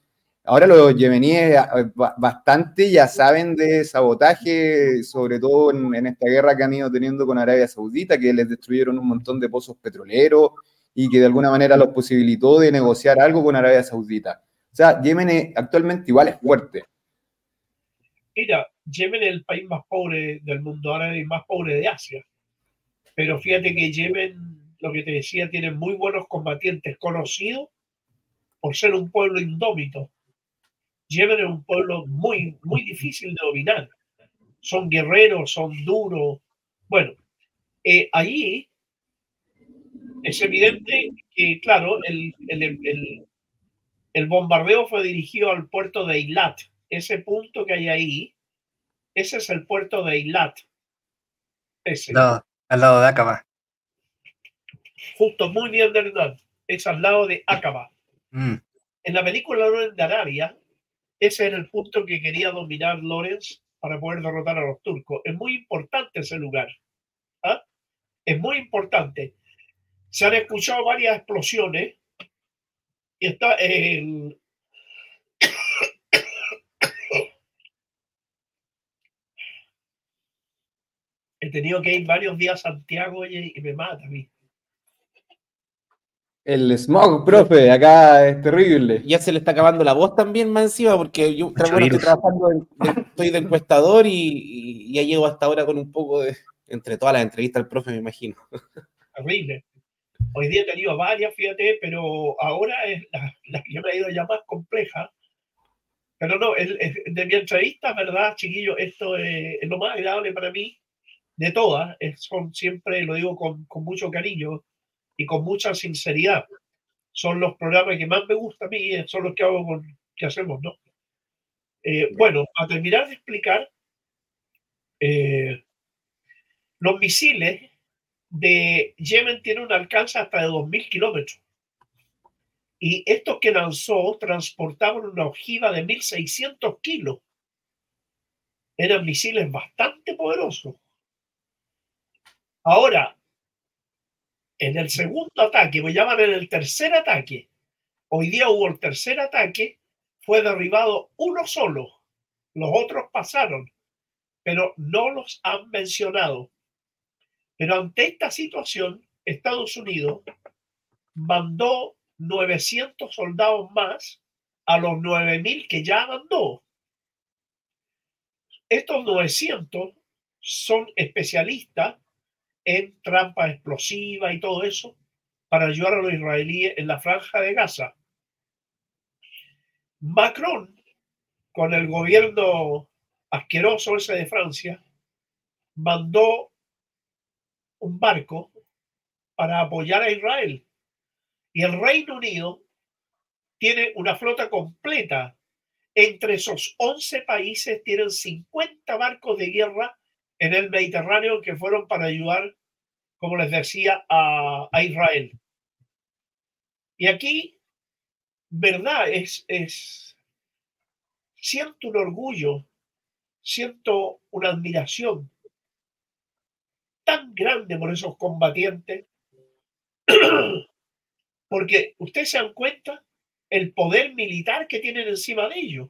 Ahora los yemeníes eh, ba- bastante ya saben de sabotaje, sobre todo en, en esta guerra que han ido teniendo con Arabia Saudita, que les destruyeron un montón de pozos petroleros, y que de alguna manera los posibilitó de negociar algo con Arabia Saudita. O sea, Yemen actualmente igual es fuerte. Mira, Yemen es el país más pobre del mundo árabe y más pobre de Asia. Pero fíjate que Yemen, lo que te decía, tiene muy buenos combatientes conocidos por ser un pueblo indómito. Yemen es un pueblo muy, muy difícil de dominar. Son guerreros, son duros. Bueno, eh, allí es evidente que, claro, el, el, el, bombardeo fue dirigido al puerto de Eilat. Ese punto que hay ahí, ese es el puerto de Eilat. Ese. No, al lado de Aqaba. Justo, muy bien, Hernán. Es al lado de Aqaba. Mm. En la película de Arabia, ese era el punto que quería dominar Lorenz para poder derrotar a los turcos. Es muy importante ese lugar. ¿ah? Es muy importante se han escuchado varias explosiones y está el *coughs* He tenido que ir varios días a Santiago y, me mata a mí. El smog, profe, acá es terrible. Ya se le está acabando la voz también más encima, porque yo estoy trabajando, estoy de encuestador y, y, ya llego hasta ahora con un poco de, entre todas las entrevistas al profe, me imagino. Terrible. Hoy día he tenido varias, fíjate, pero ahora es la, que me ha ido ya más compleja. Pero no, el, de mi entrevista, ¿verdad, chiquillo? Esto es, lo más agradable para mí de todas. son siempre, lo digo con, con, mucho cariño y con mucha sinceridad. Son los programas que más me gustan a mí, son los que hago con, que hacemos, ¿no? Eh, bueno, a terminar de explicar, eh, los misiles de Yemen tiene un alcance hasta de 2.000 kilómetros. Y estos que lanzó transportaban una ojiva de 1.600 kilos. Eran misiles bastante poderosos. Ahora, en el segundo ataque, voy a llamar en el tercer ataque, hoy día hubo el tercer ataque, fue derribado uno solo. Los otros pasaron, pero no los han mencionado. Pero ante esta situación, Estados Unidos mandó 900 soldados más a los 9.000 que ya mandó. Estos 900 son especialistas en trampas explosivas y todo eso para ayudar a los israelíes en la franja de Gaza. Macron, con el gobierno asqueroso ese de Francia, mandó un barco para apoyar a Israel. Y el Reino Unido tiene una flota completa. Entre esos 11 países tienen 50 barcos de guerra en el Mediterráneo que fueron para ayudar, como les decía, a, Israel. Y aquí, verdad, es, es, siento un orgullo, siento una admiración tan grande por esos combatientes, *clears throat* porque ustedes se dan cuenta el poder militar que tienen encima de ellos.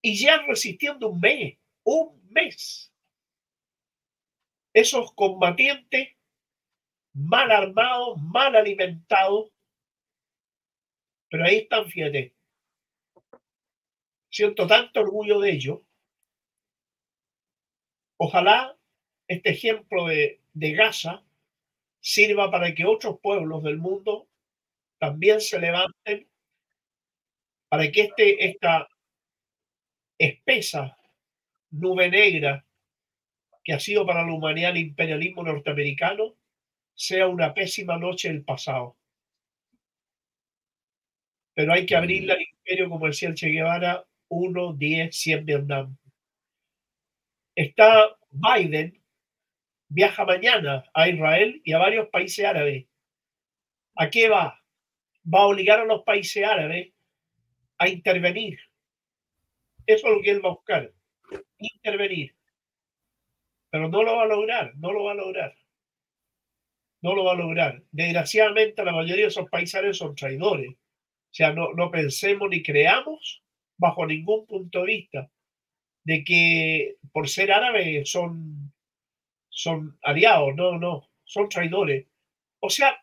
Y ya resistiendo un mes, un mes. Esos combatientes mal armados, mal alimentados, pero ahí están, fíjate. Siento tanto orgullo de ellos. Ojalá este ejemplo de, Gaza sirva para que otros pueblos del mundo también se levanten, para que este, esta espesa nube negra que ha sido para la humanidad el imperialismo norteamericano sea una pésima noche del pasado. Pero hay que abrirle al imperio, como decía Che Guevara, 1, 10, 100 Vietnam. Está Biden viaja mañana a Israel y a varios países árabes. ¿A qué va? Va a obligar a los países árabes a intervenir. Eso es lo que él va a buscar, intervenir. Pero no lo va a lograr, no lo va a lograr. No lo va a lograr. Desgraciadamente la mayoría de esos árabes son traidores. O sea, no, no pensemos ni creamos bajo ningún punto de vista de que por ser árabes son son aliados, no, no, son traidores. O sea,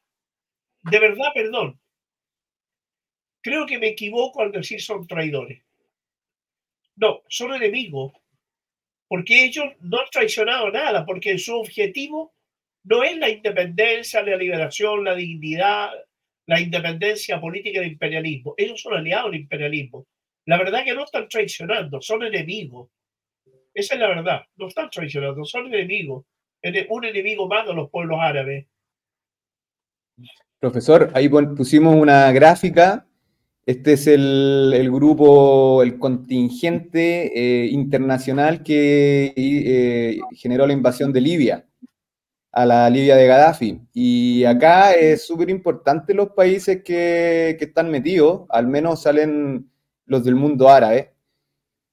de verdad, perdón, creo que me equivoco al decir son traidores. No, son enemigos, porque ellos no han traicionado nada, porque su objetivo no es la independencia, la liberación, la dignidad, la independencia política del imperialismo. Ellos son aliados del imperialismo. La verdad que no están traicionando, son enemigos. Esa es la verdad. No están traicionando, son enemigos. Un enemigo más de los pueblos árabes. Profesor, ahí pusimos una gráfica. Este es el, grupo, el contingente eh, internacional que eh, generó la invasión de Libia, a la Libia de Gaddafi. Y acá es súper importante los países que, que están metidos, al menos salen los del mundo árabe.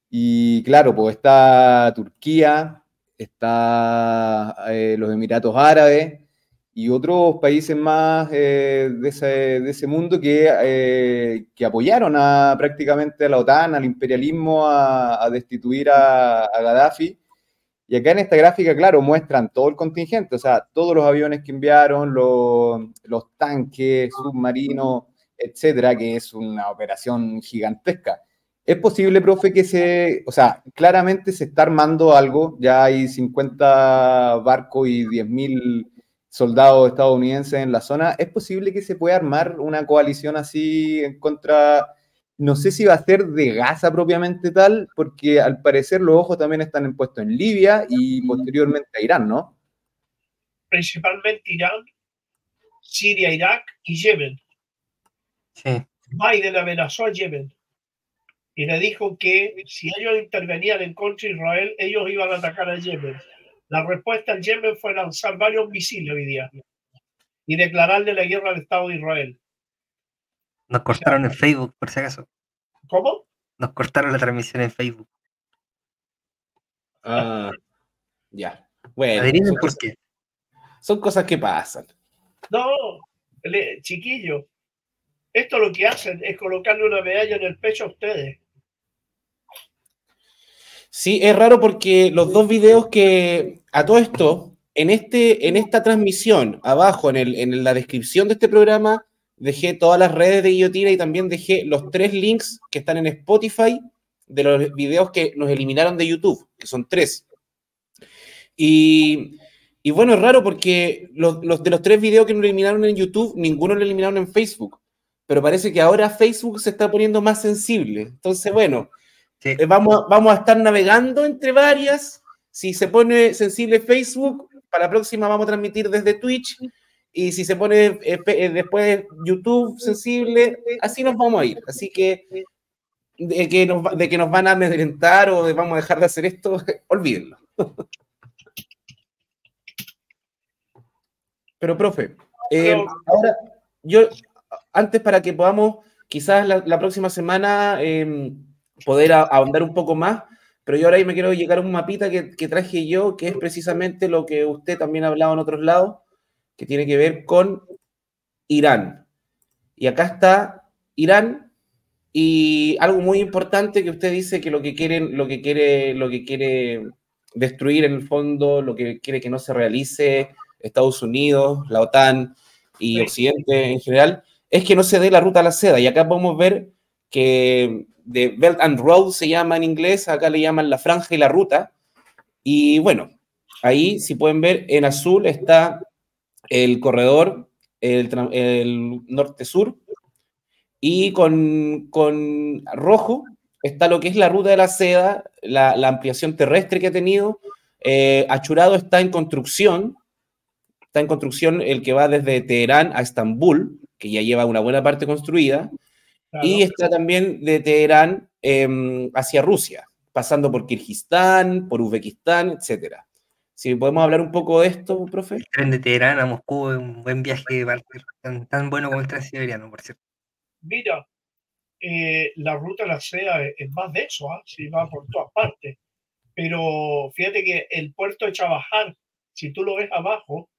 Y claro, pues está Turquía, está eh, los Emiratos Árabes y otros países más eh, de, ese, mundo que, eh, que, apoyaron a, prácticamente a la OTAN, al imperialismo, a, destituir a, Gaddafi. Y acá en esta gráfica, claro, muestran todo el contingente, o sea, todos los aviones que enviaron, los, los tanques, submarinos, etcétera, que es una operación gigantesca. ¿Es posible, profe, que se, o sea, claramente se está armando algo, ya hay 50 barcos y 10.000 soldados estadounidenses en la zona, ¿es posible que se pueda armar una coalición así en contra, no sé si va a ser de Gaza propiamente tal, porque al parecer los ojos también están puestos en Libia y posteriormente a Irán, ¿no? Principalmente Irán, Siria, Irak y Yemen. Sí. Biden amenazó a Yemen y le dijo que si ellos intervenían en contra de Israel, ellos iban a atacar a Yemen. La respuesta al Yemen fue lanzar varios misiles hoy día y declararle la guerra al Estado de Israel. Nos cortaron en Facebook, por si acaso. ¿Cómo? Nos cortaron la transmisión en Facebook. Ah, ya. Bueno, son cosas, son cosas que pasan. No, chiquillo, esto lo que hacen es colocarle una medalla en el pecho a ustedes. Sí, es raro porque los dos videos que a todo esto, en, este, en esta transmisión, abajo en, el, en la descripción de este programa, dejé todas las redes de Guillotina y también dejé los tres links que están en Spotify de los videos que nos eliminaron de YouTube, que son tres. Y, y bueno, es raro porque los, los, de los tres videos que nos eliminaron en YouTube, ninguno lo eliminaron en Facebook. Pero parece que ahora Facebook se está poniendo más sensible. Entonces, bueno, eh, vamos, vamos a estar navegando entre varias. Si se pone sensible Facebook, para la próxima vamos a transmitir desde Twitch. Y si se pone eh, eh, después YouTube sensible, así nos vamos a ir. Así que de que nos, de que nos van a amedrentar o de vamos a dejar de hacer esto, *laughs* olvídenlo. *laughs* Pero, profe, ahora yo, antes para que podamos, quizás la, próxima semana, em, poder ahondar un poco más, pero yo ahora me quiero llegar a un mapita que, traje yo, que es precisamente lo que usted también ha hablado en otros lados, que tiene que ver con Irán. Y acá está Irán y algo muy importante que usted dice que lo que quieren, lo que quiere, lo que quiere destruir en el fondo, lo que quiere que no se realice Estados Unidos, la OTAN y Occidente en general, es que no se dé la ruta a la seda. Y acá podemos ver que de Belt and Road se llama en inglés, acá le llaman la franja y la ruta. Y bueno, ahí si pueden ver en azul está el corredor, el, norte-sur, y con, rojo está lo que es la ruta de la seda, la, ampliación terrestre que ha tenido. Eh, Achurado está en construcción, está en construcción el que va desde Teherán a Estambul, que ya lleva una buena parte construida. Y está también de Teherán em, hacia Rusia, pasando por Kirguistán, por Uzbekistán, etc. Si podemos hablar un poco de esto, profe. El tren de Teherán a Moscú es un buen viaje, tan, tan bueno como el transiberiano, por cierto. Mira, eh, la ruta de la seda es más de eso, ¿ah? si va por todas partes. Pero fíjate que el puerto de Chabajal, si tú lo ves abajo,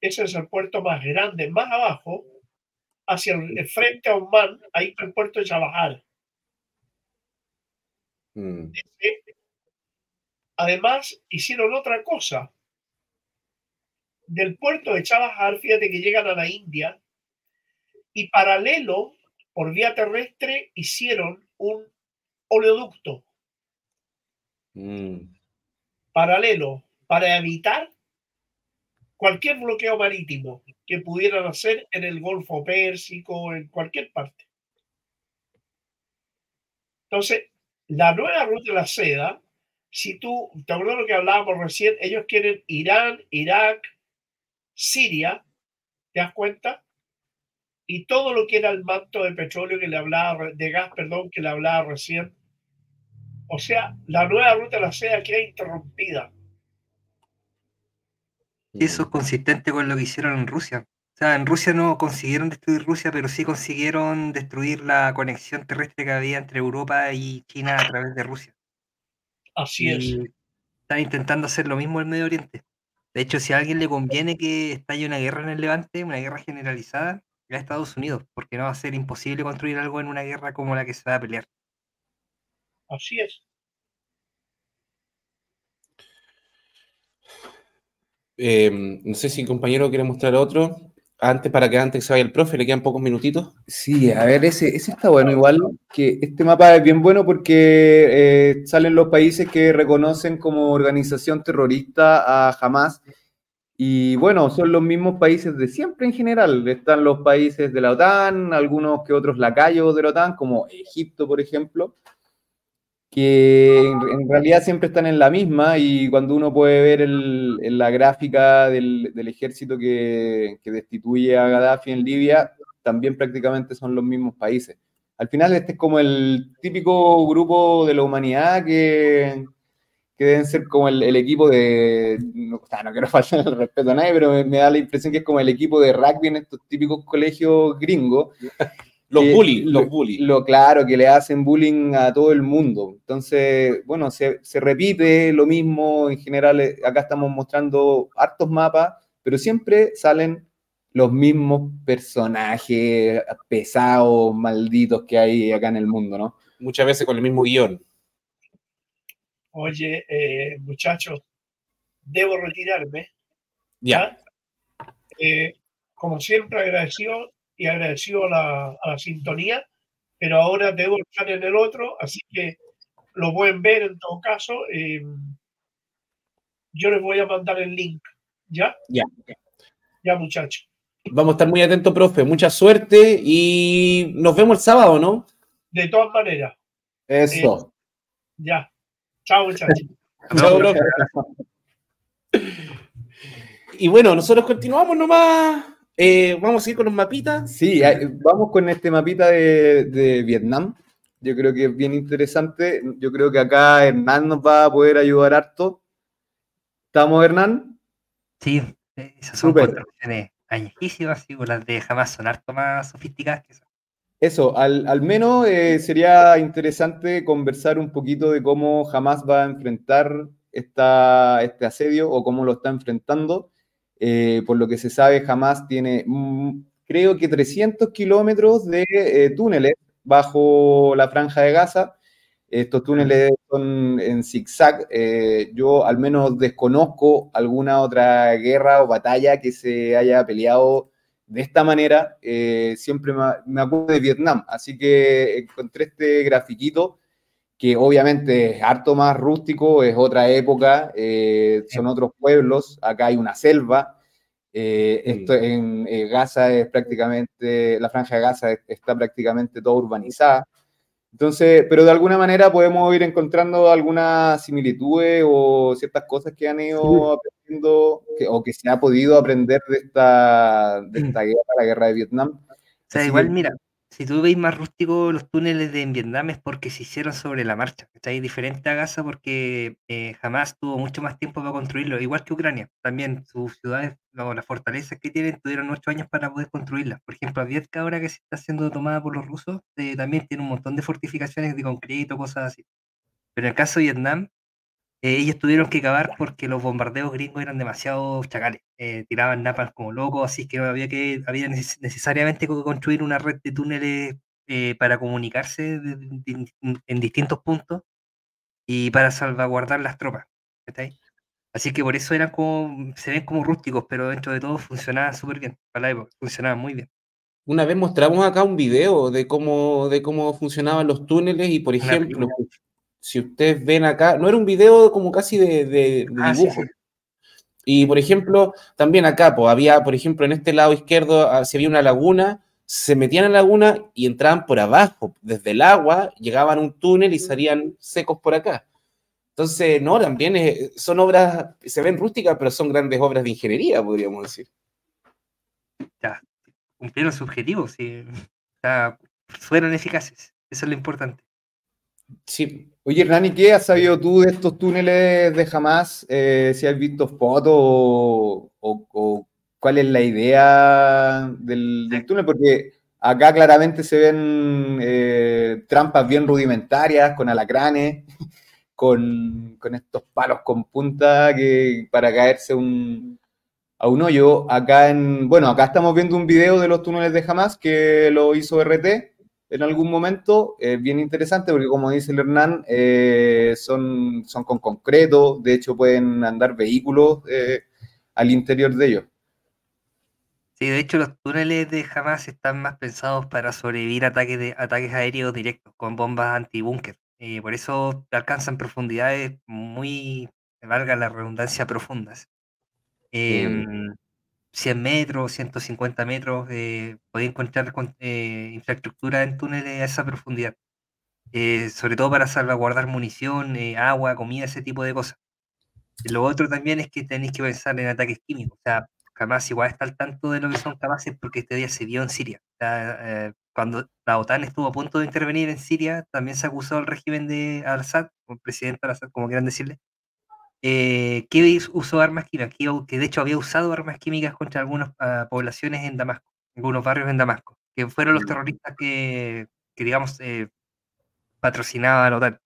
ese es el puerto más grande. Más abajo hacia el frente a Oman, ahí está el puerto de Chabajal. Mm. Además, hicieron otra cosa. Del puerto de Chabajal, fíjate que llegan a la India y paralelo, por vía terrestre, hicieron un oleoducto Mm. paralelo para evitar cualquier bloqueo marítimo que pudieran hacer en el Golfo Pérsico, en cualquier parte. Entonces, la nueva ruta de la seda, si tú, te acuerdas lo que hablábamos recién, ellos quieren Irán, Irak, Siria, ¿te das cuenta? Y todo lo que era el manto de petróleo que le hablaba, de gas, perdón, que le hablaba recién. O sea, la nueva ruta de la seda queda interrumpida. Y eso es consistente con lo que hicieron en Rusia. O sea, en Rusia no consiguieron destruir Rusia, pero sí consiguieron destruir la conexión terrestre que había entre Europa y China a través de Rusia. Así es. Están intentando hacer lo mismo en Medio Oriente. De hecho, si a alguien le conviene que estalle una guerra en el Levante, una guerra generalizada, a Estados Unidos, porque no va a ser imposible construir algo en una guerra como la que se va a pelear. Así es. Eh, no sé si el compañero quiere mostrar otro. Antes, para que antes se vaya el profe, le quedan pocos minutitos. Sí, a ver, ese, ese está bueno. Igual que este mapa es bien bueno porque eh, salen los países que reconocen como organización terrorista a Hamas. Y bueno, son los mismos países de siempre en general. Están los países de la OTAN, algunos que otros lacayos de la OTAN, como Egipto, por ejemplo, que en, realidad siempre están en la misma. Y cuando uno puede ver el- en la gráfica del, del ejército que, que destituye a Gaddafi en Libia, también prácticamente son los mismos países. Al final, este es como el típico grupo de la humanidad que, que deben ser como el, el equipo de. No, o sea, no quiero *laughs* faltar el respeto a nadie, pero me, me da la impresión que es como el equipo de rugby en estos típicos colegios gringos. Los que- bullies, los lo-. Lo claro, que le hacen bullying a todo el mundo. Entonces, bueno, se, se repite lo mismo. En general, eh, acá estamos mostrando hartos mapas, pero siempre salen los mismos personajes pesados, malditos que hay acá en el mundo, ¿no? Muchas veces con el mismo guion. Oye, eh, muchachos, debo retirarme. Ya. Eh, como siempre, agradecido y agradecido a la, a la sintonía, pero ahora debo estar en el otro, así que lo pueden ver en todo caso. eh, yo les voy a mandar el link. ¿Ya? Ya. Ya, muchachos. Vamos a estar muy atentos, profe. Mucha suerte y nos vemos el sábado, ¿no? De todas maneras, Eso. ya. Chao, muchachos. *laughs* Chao, profe. Y bueno, nosotros continuamos nomás. Eh, vamos a seguir con los mapitas. Sí, eh, vamos con este mapita de, de Vietnam. Yo creo que es bien interesante. Yo creo que acá Hernán nos va a poder ayudar harto. ¿Estamos, Hernán? Sí, esas son Súper. construcciones añejísimas, y las de jamás son harto más sofisticadas que esas. Eso, al, al menos eh, sería interesante conversar un poquito de cómo jamás va a enfrentar esta, este asedio o cómo lo está enfrentando. Eh, por lo que se sabe, jamás tiene, mm, creo que 300 kilómetros de eh, túneles bajo la franja de Gaza. Estos túneles son en zigzag. Eh, yo al menos desconozco alguna otra guerra o batalla que se haya peleado de esta manera, siempre me, me acuerdo de Vietnam, así que encontré este grafiquito que obviamente es harto más rústico, es otra época, eh, son otros pueblos, acá hay una selva, eh, esto en eh, Gaza es prácticamente, la franja de Gaza es- está prácticamente toda urbanizada. Entonces, pero de alguna manera podemos ir encontrando algunas similitudes o ciertas cosas que han ido aprendiendo que- o que se ha podido aprender de esta, de esta guerra, la guerra de Vietnam. O sea, igual, mira, si tú veis más rústico los túneles de en Vietnam es porque se hicieron sobre la marcha. Está ahí diferente a Gaza porque eh, jamás tuvo mucho más tiempo para construirlo, igual que Ucrania. También sus ciudades, o las fortalezas que tienen, tuvieron ocho años para poder construirlas. Por ejemplo, Avietka, ahora que se está siendo tomada por los rusos, eh, también tiene un montón de fortificaciones de concreto, cosas así. Pero en el caso de Vietnam, eh, ellos tuvieron que cavar porque los bombardeos gringos eran demasiado chacales. eh, tiraban napas como locos, así que había que había neces- necesariamente que construir una red de túneles eh, para comunicarse de- de- de- en distintos puntos y para salvaguardar las tropas. Así que por eso eran como, se ven como rústicos, pero dentro de todo funcionaban súper bien. Para la época, funcionaban muy bien. una vez mostramos acá un video de cómo, de cómo funcionaban los túneles y, por ejemplo, si ustedes ven acá, no era un video como casi de, de- de Ah, dibujo. sí. Y, por ejemplo, también acá, pues, había, por ejemplo, en este lado izquierdo, ah, si había una laguna, se metían en la laguna y entraban por abajo, desde el agua, llegaban a un túnel y salían secos por acá. Entonces, no, también eh, son obras, se ven rústicas, pero son grandes obras de ingeniería, podríamos decir. Ya, cumplieron su objetivo, sí. *laughs* O sea, fueron eficaces. Eso es lo importante. Sí, Oye, Hernán, ¿y qué has sabido tú de estos túneles de Hamas? Eh, si has visto fotos o, cuál es la idea del, túnel, porque acá claramente se ven eh, trampas bien rudimentarias, con alacranes, *laughs* con, con estos palos con punta que para caerse un- a un hoyo. Acá en, bueno, acá estamos viendo un video de los túneles de Hamas que lo hizo RT en algún momento, eh, bien interesante porque como dice el Hernán, eh, son, son con concreto, de hecho pueden andar vehículos eh, al interior de ellos. Sí, de hecho, los túneles de Hamas están más pensados para sobrevivir a ataques, de, ataques aéreos directos con bombas antibúnker. Y por eso alcanzan profundidades muy, valga la redundancia, profundas. Em, 100 metros, 150 metros, eh, encontrar con- eh, infraestructura en túneles a esa profundidad. Eh, sobre todo para salvaguardar munición, eh, agua, comida, ese tipo de cosas. Lo otro también es que tenéis que pensar en ataques químicos. O sea, jamás igual está al tanto de lo que son capaces porque este día se vio en Siria. O cuando la OTAN estuvo a punto de intervenir en Siria, también se acusó al régimen de Al-Assad, o presidente Al-Assad, como quieran decirle, eh, que us- usó armas químicas, que, de hecho había usado armas químicas contra algunas ah, poblaciones en Damasco, algunos barrios en Damasco, que fueron los terroristas que, que digamos, eh, patrocinaba a la OTAN.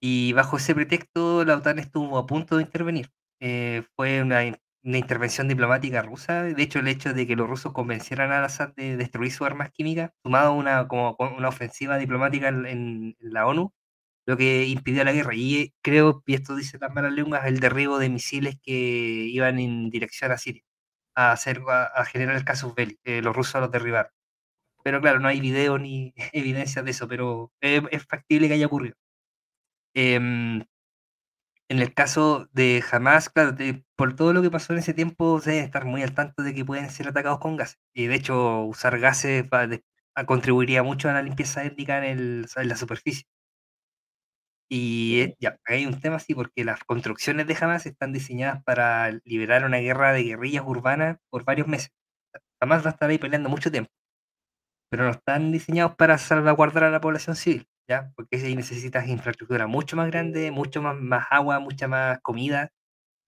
Y bajo ese pretexto, la OTAN estuvo a punto de intervenir. Eh, fue una, una intervención diplomática rusa. De hecho, el hecho de que los rusos convencieran a Assad de destruir sus armas químicas, sumado a una, como, una ofensiva diplomática en, en la ONU, lo que impidió la guerra. Y creo, y esto dice las malas lenguas, el derribo de misiles que iban en dirección a Siria, a, hacer, a, generar el casus belli. Eh, los rusos los derribaron. Pero claro, no hay video ni *laughs* evidencia de eso, pero es factible que haya ocurrido. Em, en el caso de Hamas, claro, de- por todo lo que pasó en ese tiempo, se deben estar muy al tanto de que pueden ser atacados con gases. Y de hecho, usar gases va de- contribuiría mucho a la limpieza étnica en, el, en la superficie. Y eh, ya, hay un tema así, porque las construcciones de Hamas están diseñadas para liberar una guerra de guerrillas urbanas por varios meses. Hamas va a estar ahí peleando mucho tiempo, pero no están diseñados para salvaguardar a la población civil, ¿ya? Porque ahí necesitas infraestructura mucho más grande, mucho más, más agua, mucha más comida.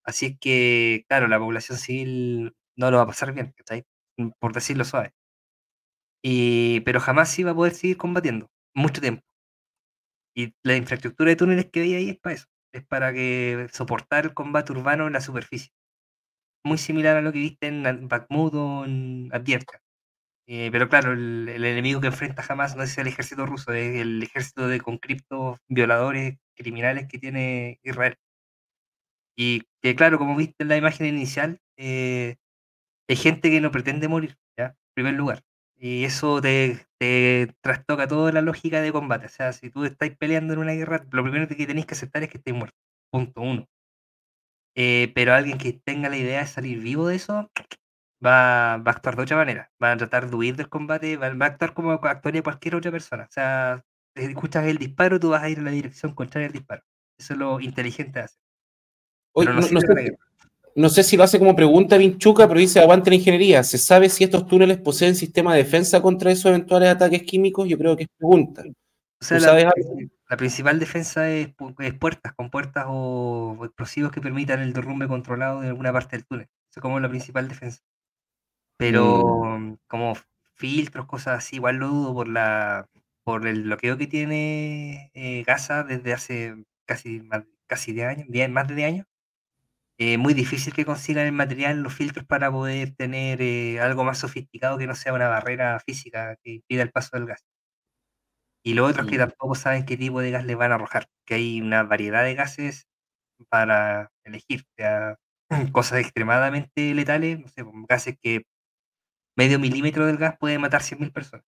Así es que, claro, la población civil no lo va a pasar bien, ¿cachai? Por decirlo suave. Y, pero jamás va a poder seguir combatiendo, mucho tiempo. Y la infraestructura de túneles que hay ahí es para eso, es para que soportar el combate urbano en la superficie. Muy similar a lo que viste en Bakhmut o en Avdiivka. Eh, pero claro, el, enemigo que enfrenta jamás no es el ejército ruso, es el ejército de conscriptos, violadores, criminales que tiene Israel. Y que claro, como viste en la imagen inicial, eh, hay gente que no pretende morir, ¿ya? En primer lugar. Y eso te, te trastoca toda la lógica de combate. O sea, si tú estás peleando en una guerra, lo primero que tenéis que aceptar es que estés muerto. Punto uno. Eh, pero alguien que tenga la idea de salir vivo de eso, va, va a actuar de otra manera. Va a tratar de huir del combate, va, va a actuar como actuaría cualquier otra persona. O sea, si escuchas el disparo, tú vas a ir en la dirección contraria al disparo. Eso es lo inteligente de hacer. Oye, no no, no sé. No sé si lo hace como pregunta Vinchuca, pero dice aguante la ingeniería. ¿Se sabe si estos túneles poseen sistema de defensa contra esos eventuales ataques químicos? Yo creo que es pregunta. O sea, ¿Tú la, principal defensa es, pu- es puertas, con puertas o explosivos que permitan el derrumbe controlado de alguna parte del túnel. Eso es como la principal defensa. Pero mm, como filtros, cosas así, igual lo dudo por la por el bloqueo que tiene eh, Gaza desde hace casi más, casi 10 años, 10 más de 10 años. Eh, muy difícil que consigan el material, los filtros para poder tener eh, algo más sofisticado que no sea una barrera física que impida el paso del gas. Y lo otro es que tampoco saben qué tipo de gas les van a arrojar, que hay una variedad de gases para elegir, o sea, *clears throat* cosas extremadamente letales, no sé, gases que medio milímetro del gas puede matar 100.000 personas.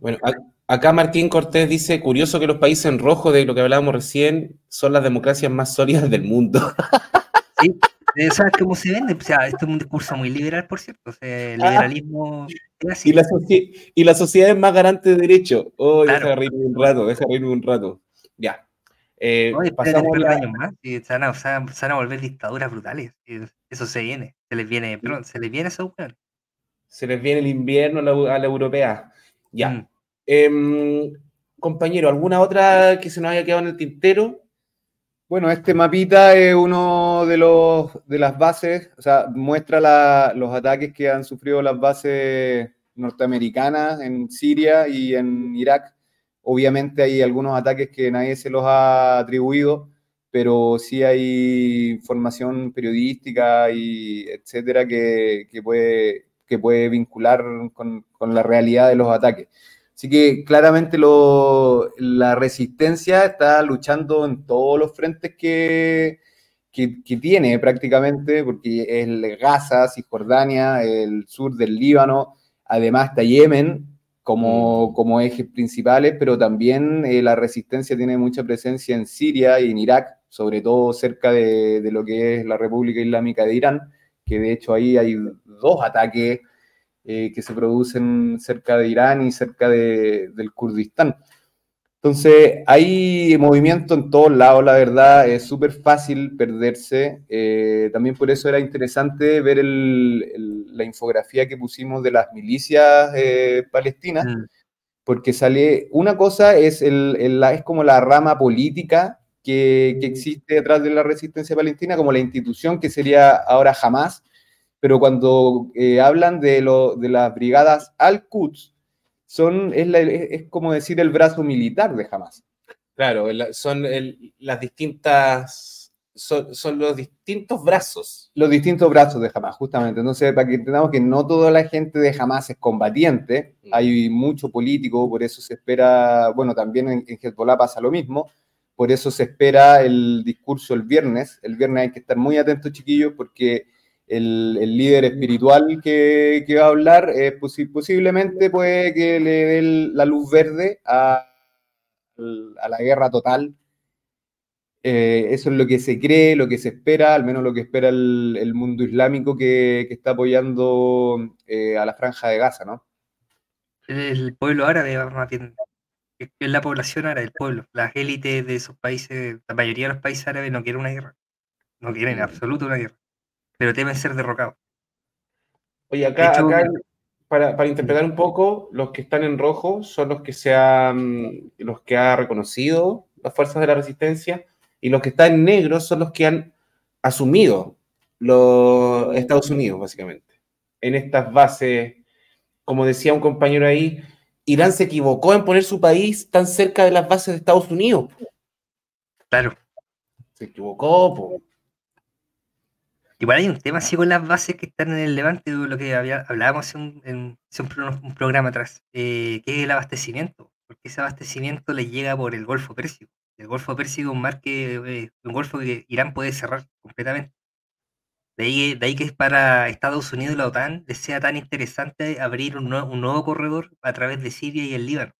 Bueno, a- acá Martín Cortés dice, curioso que los países en rojo de lo que hablábamos recién son las democracias más sólidas del mundo. *laughs* Sí, eh, ¿sabes cómo se vende? O sea, esto es un discurso muy liberal, por cierto. O sea, el liberalismo es así. Y la, y la sociedad es más garante de derecho. Oh, Claro. deja reírme un rato, deja reírme un rato. Ya. Eh, pasamos la- años más y se van, a, se van- a volver dictaduras brutales. Eso se viene. Se les viene, pronto, se les viene weón. Se les viene el invierno a la, a la europea. Ya. Mm. Em, compañero, ¿alguna otra que se nos haya quedado en el tintero? Bueno, este mapita es uno de los de las bases, o sea, muestra la- los ataques que han sufrido las bases norteamericanas en Siria y en Irak. Obviamente hay algunos ataques que nadie se los ha atribuido, pero sí hay información periodística y etcétera que, que puede, que puede vincular con, con la realidad de los ataques. Así que claramente lo- la resistencia está luchando en todos los frentes que, que, que tiene prácticamente, porque es Gaza, Cisjordania, el sur del Líbano, además está Yemen como, como ejes principales, pero también eh, la resistencia tiene mucha presencia en Siria y en Irak, sobre todo cerca de, de lo que es la República Islámica de Irán, que de hecho ahí hay dos ataques eh, que se producen cerca de Irán y cerca de- del Kurdistán. Entonces, hay movimiento en todos lados, la verdad, es súper fácil perderse. eh, también por eso era interesante ver el- el- la infografía que pusimos de las milicias eh, palestinas, Mm. porque sale, una cosa es, el, es como la rama política que, que existe detrás de la resistencia palestina, como la institución que sería ahora Hamas, pero cuando eh, hablan de, lo, de las brigadas Al-Quds, son, es, la- es- como decir el brazo militar de Hamas. Claro, la- son el- las distintas, son, son los distintos brazos. Los distintos brazos de Hamas, justamente. Entonces, para que entendamos que no toda la gente de Hamas es combatiente, Mm. hay mucho político, por eso se espera, bueno, también en, en Hezbollah pasa lo mismo, por eso se espera el discurso el viernes. El viernes hay que estar muy atentos, chiquillos, porque el, líder espiritual que, va a hablar eh, posi- posiblemente puede que le dé la luz verde a, a la guerra total. Eh, eso es lo que se cree, lo que se espera, al menos lo que espera el, mundo islámico que, está apoyando eh, a la franja de Gaza, ¿no? El pueblo árabe, más bien, es la población árabe, el pueblo. Las élites de esos países, la mayoría de los países árabes no quieren una guerra. No quieren en Mm. absoluto una guerra. Pero temen ser derrocados. Oye, acá, hecho, acá para, para interpretar un poco, los que están en rojo son los que se han, los que ha reconocido las fuerzas de la resistencia, y los que están en negro son los que han asumido los Estados Unidos, básicamente. En estas bases, como decía un compañero ahí, Irán se equivocó en poner su país tan cerca de las bases de Estados Unidos. Claro. Se equivocó, po. Igual hay un tema así con las bases que están en el Levante, de lo que había, hablábamos hace un, en- hace un pro- un programa atrás, eh, que es el abastecimiento. Porque ese abastecimiento le llega por el Golfo Pérsico. El Golfo Pérsico es un mar que, eh, un golfo que Irán puede cerrar completamente. De ahí, de ahí que para Estados Unidos y la OTAN les sea tan interesante abrir un, nue- un nuevo corredor a través de Siria y el Líbano.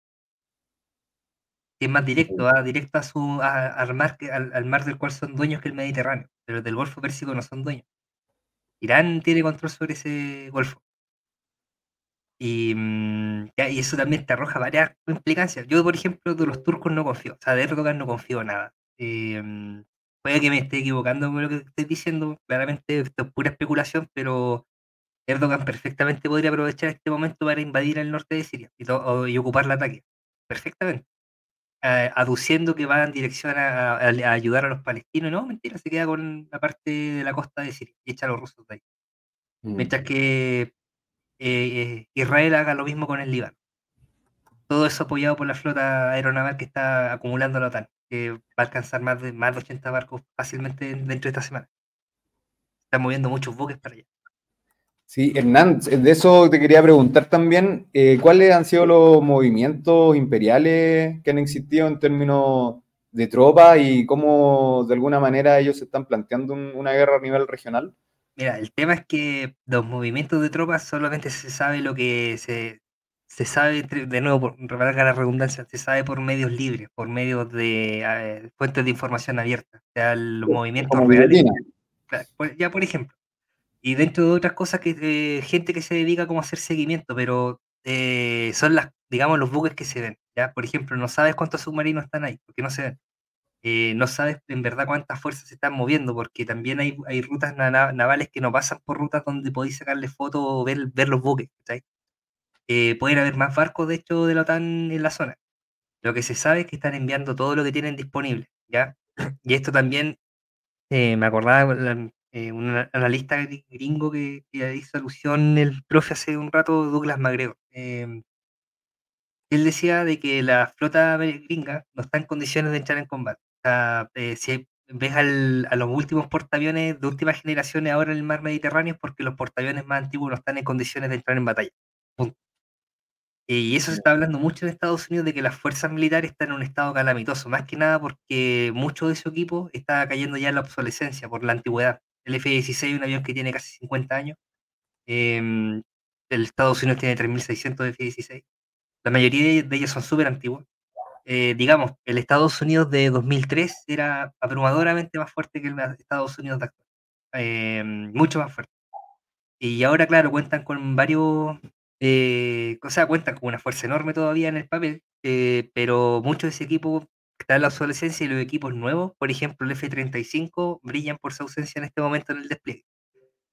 Que es más directo, va directo a su, a- al, mar, al, al mar del cual son dueños que el Mediterráneo, pero del Golfo Pérsico no son dueños. Irán tiene control sobre ese golfo. Y, mm, y eso también te arroja varias implicancias. Yo, por ejemplo, de los turcos no confío. O sea, de Erdogan no confío nada. Eh, mm, puede que me esté equivocando con lo que estoy diciendo. Claramente esto es pura especulación, pero Erdogan perfectamente podría aprovechar este momento para invadir el norte de Siria y, ocupar el ataque. Perfectamente. Eh, aduciendo que va en dirección a, a- a ayudar a los palestinos. No, mentira, se queda con la parte de la costa de Siria y echa a los rusos de ahí. Mientras que eh, eh, Israel haga lo mismo con el Líbano. Todo eso apoyado por la flota aeronaval que está acumulando la OTAN, que va a alcanzar más de, más de 80 barcos fácilmente dentro de esta semana. Están moviendo muchos buques para allá. Sí, Hernán, de eso te quería preguntar también, eh, ¿cuáles han sido los movimientos imperiales que han existido en términos de tropas y cómo de alguna manera ellos se están planteando un- una guerra a nivel regional? Mira, el tema es que los movimientos de tropas solamente se sabe lo que se, se sabe, de nuevo, por revalga la redundancia, se sabe por medios libres, por medios de fuentes de información abierta. O sea, los movimientos reales. Claro, Ya, por ejemplo. Y dentro de otras cosas que eh, gente que se dedica como a hacer seguimiento, pero eh, son las, digamos, los buques que se ven. ¿ya? Por ejemplo, no sabes cuántos submarinos están ahí, porque no se ven. Eh, no sabes en verdad cuántas fuerzas se están moviendo, porque también hay, hay rutas na- navales que no pasan por rutas donde podéis sacarle fotos o ver, ver los buques. Eh, pueden haber más barcos, de hecho, de la OTAN en la zona. Lo que se sabe es que están enviando todo lo que tienen disponible, ¿ya? *clears throat* Y esto también eh, me acordaba la- eh, un analista gri- gringo que, que hizo alusión el profe hace un rato, Douglas MacGregor. Eh, él decía de que la flota gringa no está en condiciones de entrar en combate. O sea, eh, si ves al- a los últimos portaaviones de última generación ahora en el mar Mediterráneo es porque los portaaviones más antiguos no están en condiciones de entrar en batalla. Punto. Y eso se está hablando mucho en Estados Unidos de que las fuerzas militares están en un estado calamitoso, más que nada porque mucho de su equipo está cayendo ya en la obsolescencia por la antigüedad. El F-16 un avión que tiene casi 50 años. em, el Estados Unidos tiene 3.600 F-16. La mayoría de- de ellos son súper antiguos. Eh, digamos, el Estados Unidos de 2003 era abrumadoramente más fuerte que el Estados Unidos de actual. Em, mucho más fuerte. Y ahora, claro, cuentan con varios, eh, o sea, cuentan con una fuerza enorme todavía en el papel, eh, pero mucho de ese equipo está en la obsolescencia y los equipos nuevos, por ejemplo, el F-35, brillan por su ausencia en este momento en el despliegue.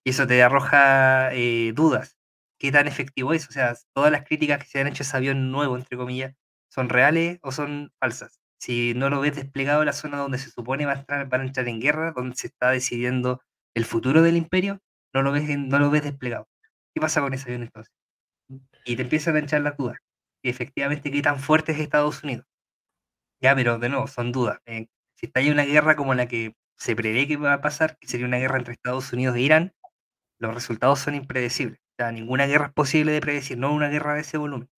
Y eso te arroja eh, dudas. ¿Qué tan efectivo es? O sea, todas las críticas que se han hecho a ese avión nuevo, entre comillas, ¿son reales o son falsas? Si no lo ves desplegado en la zona donde se supone va a entrar, van a entrar en guerra, donde se está decidiendo el futuro del imperio, no lo ves, no lo ves desplegado. ¿Qué pasa con ese avión entonces? Y te empiezan a entrar las dudas. Y efectivamente, ¿qué tan fuerte es Estados Unidos? Ya, pero de nuevo, son dudas. Eh, si está ahí una guerra como la que se prevé que va a pasar, que sería una guerra entre Estados Unidos e Irán, los resultados son impredecibles. O sea, ninguna guerra es posible de predecir, no una guerra de ese volumen.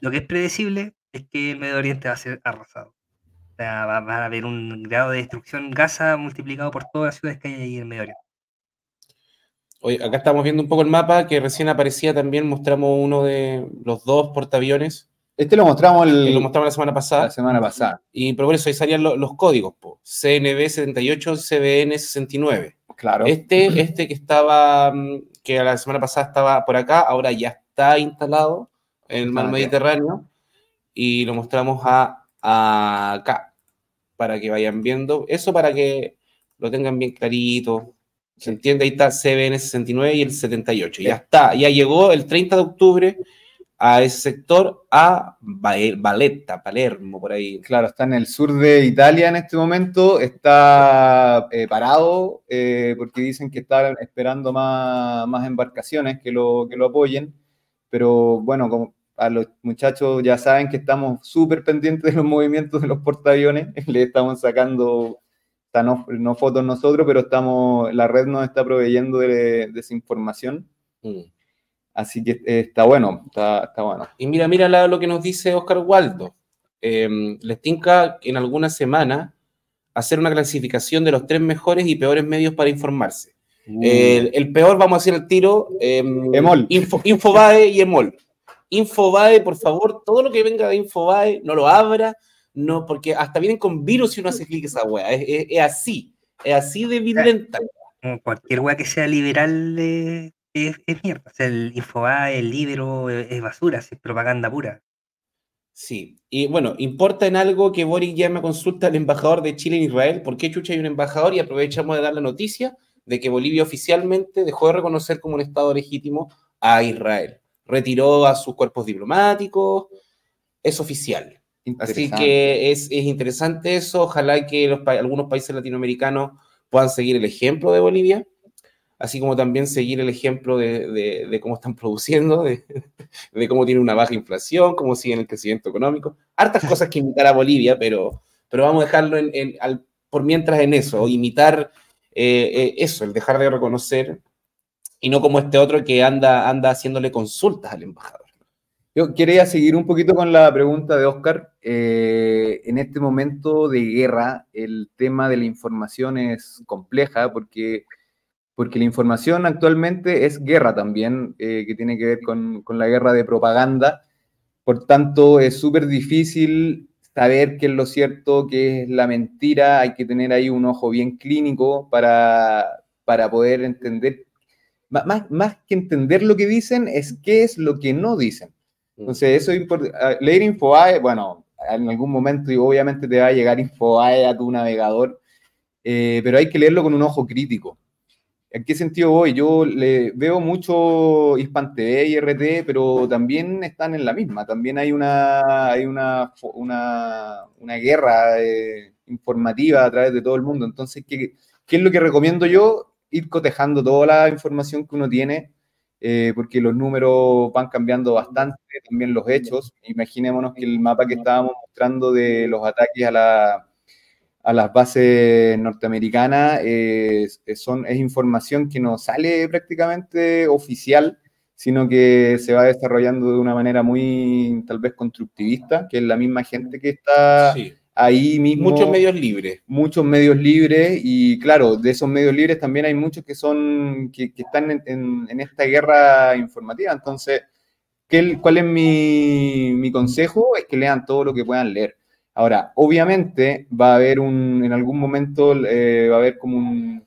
Lo que es predecible es que el Medio Oriente va a ser arrasado. O sea, va, va a haber un grado de destrucción Gaza multiplicado por todas las ciudades que hay ahí en el Medio Oriente. Oye, acá estamos viendo un poco el mapa que recién aparecía también, mostramos uno de los dos portaaviones, Este lo mostramos el- que lo mostramos la semana pasada. la semana pasada. Y pero por eso ahí salían lo- los códigos, po. CNB 78, CBN 69. Claro. Este, *clears throat* este que estaba, mm, que la semana pasada estaba por acá, ahora ya está instalado en el mar. Mediterráneo y lo mostramos a, a acá para que vayan viendo. Eso para que lo tengan bien clarito. ¿Se entiende? Ahí está CBN 69 y el 78. Ya está, ya llegó el 30 de octubre a ese sector, a Valletta, Palermo, por ahí. Claro, está en el sur de Italia en este momento, está eh, parado eh, porque dicen que están esperando más, más embarcaciones que lo, que lo apoyen, pero bueno, como a los muchachos ya saben que estamos súper pendientes de los movimientos de los portaaviones, *laughs* le estamos sacando, no, no fotos nosotros, pero estamos, la red nos está proveyendo de, de esa información, Mm. así que eh, está bueno, está, está bueno. Y mira, mira la- lo que nos dice Oscar Waldo. Eh, les tinca en alguna semana hacer una clasificación de los tres mejores y peores medios para informarse. El, el peor, vamos a hacer el tiro, eh, Emol. Info- Infobae y Emol. Infobae, por favor, todo lo que venga de Infobae, no lo abra, no, porque hasta vienen con virus y uno hace clic esa wea. Es, es- es así, es así de. Como cualquier weá que sea liberal eh, es, es mierda. O sea, el Infobae, el Libero, es, es basura, es propaganda pura. Sí, y bueno, importa en algo que Boric llame a consulta al embajador de Chile en Israel. ¿Por qué chucha hay un embajador? Y aprovechamos de dar la noticia de que Bolivia oficialmente dejó de reconocer como un Estado legítimo a Israel. Retiró a sus cuerpos diplomáticos, es oficial. Así que es, es interesante eso. Ojalá que los algunos países latinoamericanos puedan seguir el ejemplo de Bolivia, así como también seguir el ejemplo de, de- de cómo están *laughs* produciendo, de, de cómo tiene una baja inflación, cómo siguen el crecimiento económico. Hartas *laughs* cosas que imitar a Bolivia, pero, pero vamos a dejarlo en, en- al- por mientras en eso, o imitar eh, eh, eso, el dejar de reconocer, y no como este otro que anda, anda haciéndole consultas al embajador. Yo quería seguir un poquito con la pregunta de Oscar. Eh, en este momento de guerra, el tema de la información es compleja porque porque la información actualmente es guerra también, eh, que tiene que ver con, con la guerra de propaganda. Por tanto, es súper difícil saber qué es lo cierto, qué es la mentira, hay que tener ahí un ojo bien clínico para, para poder entender, más, más que entender lo que dicen, es qué es lo que no dicen. Entonces, eso es importante. Ah, leer InfoAE, bueno, en algún momento obviamente te va a llegar InfoAE a tu navegador, eh, pero hay que leerlo con un ojo crítico. ¿En qué sentido voy? Yo le veo mucho Hispan TV y RT, pero también están en la misma. También hay una, hay una, una, una guerra eh, informativa a través de todo el mundo. Entonces, ¿qué, ¿qué es lo que recomiendo yo? Ir cotejando toda la información que uno tiene eh, porque los números van cambiando bastante, también los hechos. Imaginémonos que el mapa que estábamos mostrando de los ataques a, la, a las bases norteamericanas es, son, es información que no sale prácticamente oficial, sino que se va desarrollando de una manera muy tal vez constructivista, que es la misma gente que está ahí mismo. Muchos medios libres. Muchos medios libres y claro, de esos medios libres también hay muchos que son, que, están en, esta guerra informativa. Entonces, ¿qué, ¿cuál es mi, consejo? Es que lean todo lo que puedan leer. Ahora, obviamente va a haber un, en algún momento eh, va a haber como un,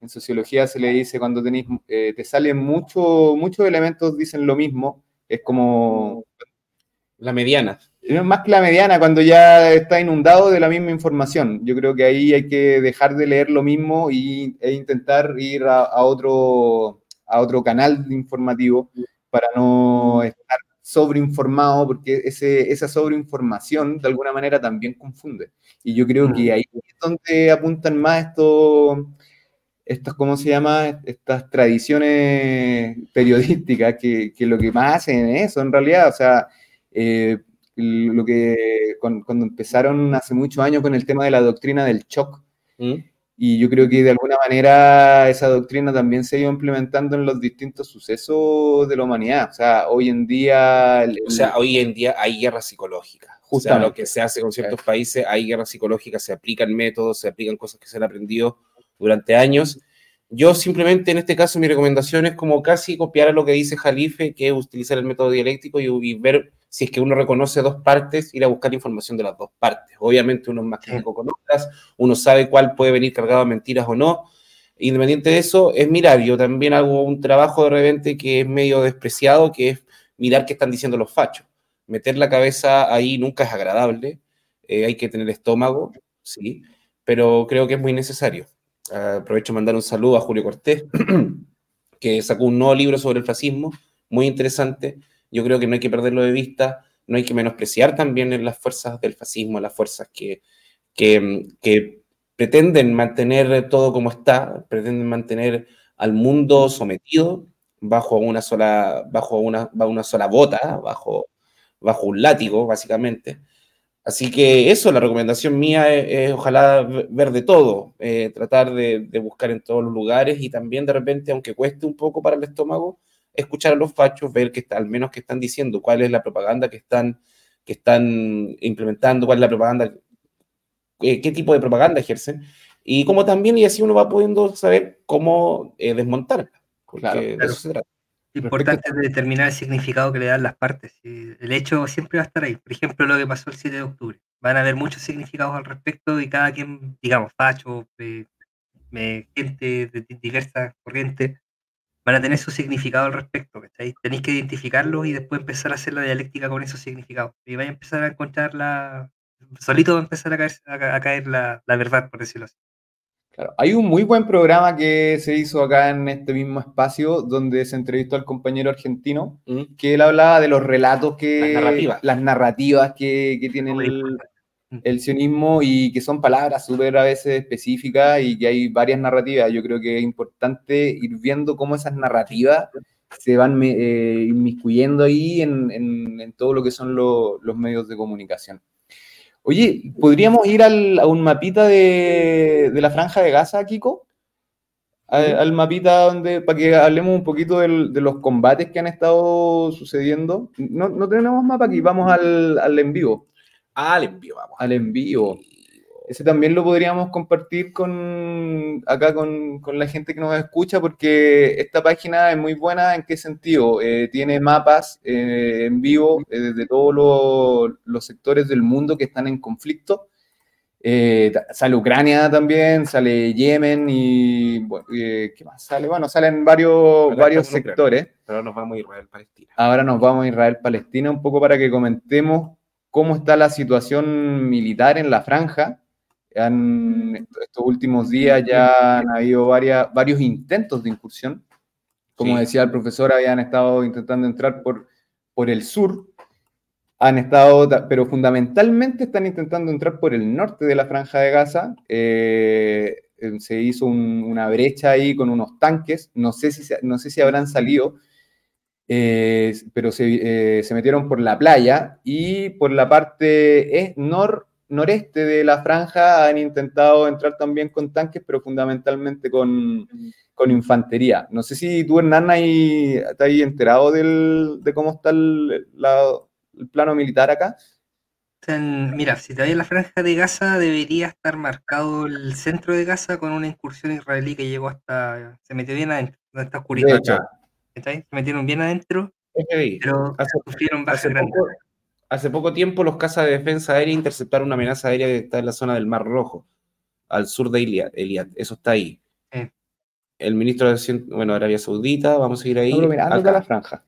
en sociología se le dice cuando tenéis, eh, te salen mucho, muchos elementos dicen lo mismo, es como... La mediana más que la mediana, cuando ya está inundado de la misma información. Yo creo que ahí hay que dejar de leer lo mismo y, e intentar ir a, otro, a otro canal informativo para no estar sobreinformado, porque ese, esa sobreinformación de alguna manera también confunde. Y yo creo que ahí es donde apuntan más estos, estas, ¿cómo se llama? Estas tradiciones periodísticas que, que lo que más hacen es eso en realidad. O sea, eh, lo que cuando, empezaron hace muchos años con el tema de la doctrina del shock. ¿Mm? Y yo creo que de alguna manera esa doctrina también se ha ido implementando en los distintos sucesos de la humanidad. O sea, hoy en día... o sea, hoy en día hay guerra psicológica. Justo lo que se hace con ciertos países, hay guerra psicológica, se aplican métodos, se aplican cosas que se han aprendido durante años. Yo simplemente en este caso mi recomendación es como casi copiar a lo que dice Jalife, que es utilizar el método dialéctico y ver si es que uno reconoce dos partes, ir a buscar información de las dos partes. Obviamente uno es más crítico con otras, uno sabe cuál puede venir cargado de mentiras o no. Independiente de eso, es mirar. Yo también hago un trabajo de repente que es medio despreciado, que es mirar qué están diciendo los fachos. Meter la cabeza ahí nunca es agradable, eh, hay que tener estómago, sí, pero creo que es muy necesario. aprovecho de mandar un saludo a Julio Cortés, *clears throat* que sacó un nuevo libro sobre el fascismo, muy interesante yo creo que no hay que perderlo de vista, no hay que menospreciar también las fuerzas del fascismo, las fuerzas que, que, pretenden mantener todo como está, pretenden mantener al mundo sometido bajo una sola, bajo una, una sola bota, bajo, bajo un látigo, básicamente. Así que eso, la recomendación mía es, ojalá ver de todo, eh, tratar de, de, buscar en todos los lugares y también de repente, aunque cueste un poco para el estómago, escuchar a los fachos, ver que al menos que están diciendo, cuál es la propaganda que están, que están implementando, cuál es la propaganda, eh, qué tipo de propaganda ejercen, y como también, y así uno va pudiendo saber cómo eh, desmontarla. Claro, Importante determinar el significado que le dan las partes. El hecho siempre va a estar ahí. Por ejemplo, lo que pasó el 7 de octubre. Van a haber muchos significados al respecto y cada quien, digamos, facho, eh, gente de diversas corrientes, van a tener su significado al respecto, Tenéis que identificarlo y después empezar a hacer la dialéctica con esos significados. Y vais a empezar a encontrar la... Solito va a empezar a caer, a, caer la, la, verdad, por decirlo así. Claro. Hay un muy buen programa que se hizo acá en este mismo espacio donde se entrevistó al compañero argentino, mm. que él hablaba de los relatos que... Las narrativas. Las narrativas que, que tienen el, el sionismo y que son palabras súper a veces específicas y que hay varias narrativas. Yo creo que es importante ir viendo cómo esas narrativas se van eh, inmiscuyendo ahí en, en, todo lo que son los medios de comunicación. Oye, ¿podríamos ir al, a un mapita de, de, la franja de Gaza, Kiko? Al, mapita donde, para que hablemos un poquito del, de los combates que han estado sucediendo. No, no tenemos mapa aquí, vamos al, al en vivo. Al envío, vamos. Al envío. ese también lo podríamos compartir con acá con, con la gente que nos escucha, porque esta página es muy buena. ¿En qué sentido? Eh, tiene mapas eh, en vivo eh, desde todos los, los sectores del mundo que están en conflicto. Eh, sale Ucrania también, sale Yemen y bueno, eh, ¿qué más sale? Bueno, salen varios, varios sectores. Pero nos vamos a Israel-Palestina. Ahora nos vamos a Israel-Palestina un poco para que comentemos cómo está la situación militar en la franja. Han- est- estos últimos días ya han habido varias, varios intentos de incursión. Como Sí. decía el profesor, habían estado intentando entrar por, por el sur, han estado, ta- pero fundamentalmente están intentando entrar por el norte de la franja de Gaza. Eh, eh, se hizo un- una brecha ahí con unos tanques, no sé si, no sé si habrán salido, eh, pero se, eh, se metieron por la playa y por la parte eh, nor, noreste de la franja han intentado entrar también con tanques, pero fundamentalmente con, con infantería. No sé si tú, Hernán, ahí, estás ahí enterado del, de cómo está el, la- el plano militar acá. En- mira, si te vas a la franja de Gaza, debería estar marcado el centro de Gaza con una incursión israelí que llegó hasta. Se metió bien adentro, está oscurito. De. Se metieron bien adentro, FBI. pero Hace- sufrieron bajas Hace grandes. poco, hace poco tiempo los cazas de defensa aérea interceptaron una amenaza aérea que está en la zona del Mar Rojo, al sur de Iliad. Eliad. Eso está ahí. El ministro de bueno, Arabia Saudita, vamos a seguir ahí. Acá. la franja.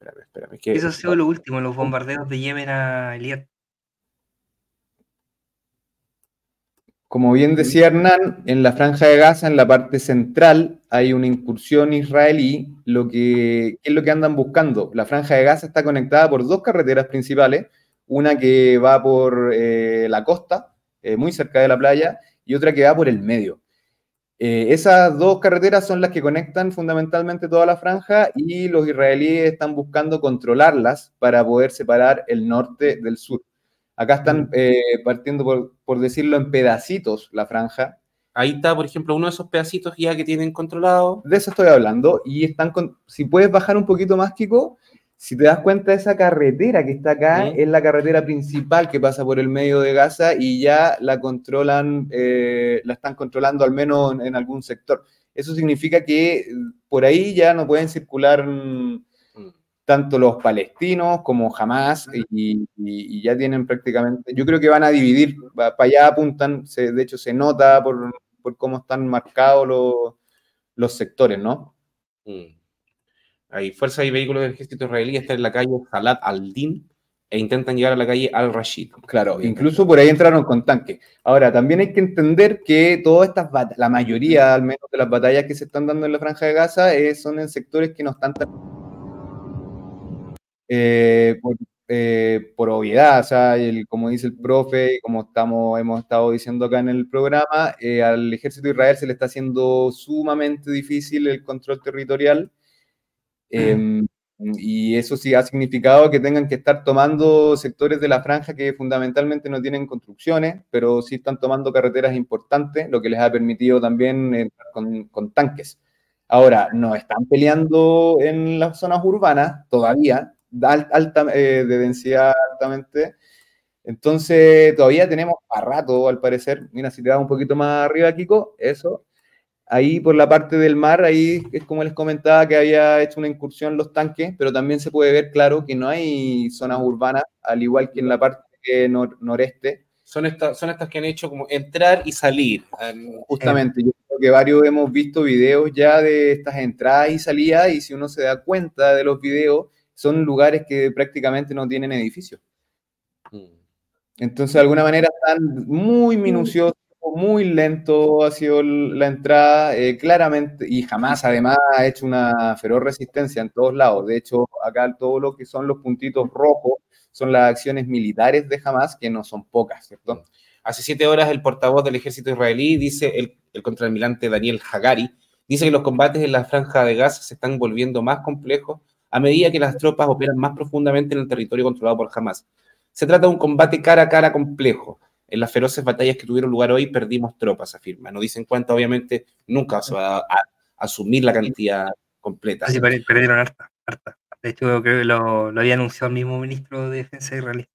Espérame, espérame, que- Eso ha sido lo último, los bombardeos de Yemen a Eliad. Como bien decía Hernán, en la franja de Gaza, en la parte central, hay una incursión israelí. Lo que, ¿Qué es lo que andan buscando? La franja de Gaza está conectada por dos carreteras principales, una que va por eh, la costa, eh, muy cerca de la playa, y otra que va por el medio. Eh, esas dos carreteras son las que conectan fundamentalmente toda la franja y los israelíes están buscando controlarlas para poder separar el norte del sur. Acá están partiendo, por, por decirlo, en pedacitos la franja. Ahí está, por ejemplo, uno de esos pedacitos ya que tienen controlado. De eso estoy hablando. Y están con, si puedes bajar un poquito más, Kiko, si te das cuenta, esa carretera que está acá es la carretera principal que pasa por el medio de Gaza y ya la controlan, eh, la están controlando al menos en, en algún sector. Eso significa que eh, por ahí ya no pueden circular mm, tanto los palestinos como Hamas y, y- y ya tienen prácticamente, yo creo que van a dividir, para allá apuntan, se- de hecho se nota por, por cómo están marcados los, los sectores, ¿no? Mm. Hay fuerzas y vehículos del ejército israelí están en la calle Salat al-Din e intentan llegar a la calle Al-Rashid. Claro, incluso por ahí entraron con tanques. Ahora, también hay que entender que todas estas, bat- la mayoría al menos de las batallas que se están dando en la Franja de Gaza eh, son en sectores que no están tan... Eh, por, eh, por obviedad, o sea, el- como dice el profe, como estamos, hemos estado diciendo acá en el programa, eh, al ejército de Israel se le está haciendo sumamente difícil el control territorial. Em, y eso sí ha significado que tengan que estar tomando sectores de la franja que fundamentalmente no tienen construcciones, pero sí están tomando carreteras importantes, lo que les ha permitido también entrar con, con tanques. Ahora, no están peleando en las zonas urbanas todavía, alta, eh, de densidad altamente. Entonces, todavía tenemos a rato, al parecer. Mira, si te das un poquito más arriba, Kiko, eso. Ahí por la parte del mar, ahí es como les comentaba que había hecho una incursión los tanques, pero también se puede ver claro que no hay zonas urbanas, al igual que en la parte nor- noreste. Son estas, son estas que han hecho como entrar y salir. Justamente, yo creo que varios hemos visto videos ya de estas entradas y salidas, y si uno se da cuenta de los videos, son lugares que prácticamente no tienen edificios. mm. Entonces, de alguna manera están muy minuciosos, muy lento ha sido la entrada, eh, claramente, y jamás además ha hecho una feroz resistencia en todos lados. De hecho, acá todo lo que son los puntitos rojos son las acciones militares de Hamas, que no son pocas, ¿cierto? Hace siete horas el portavoz del ejército israelí, dice el, el contraalmirante Daniel Hagari, dice que los combates en la franja de Gaza se están volviendo más complejos a medida que las tropas operan más profundamente en el territorio controlado por Hamas. Se trata de un combate cara a cara complejo. En las feroces batallas que tuvieron lugar hoy perdimos tropas, afirma. No dicen cuánto, obviamente, nunca se va a, a asumir la cantidad completa. Per- perdieron harta, harta. De hecho, creo que lo, lo había anunciado el mismo ministro de Defensa israelí.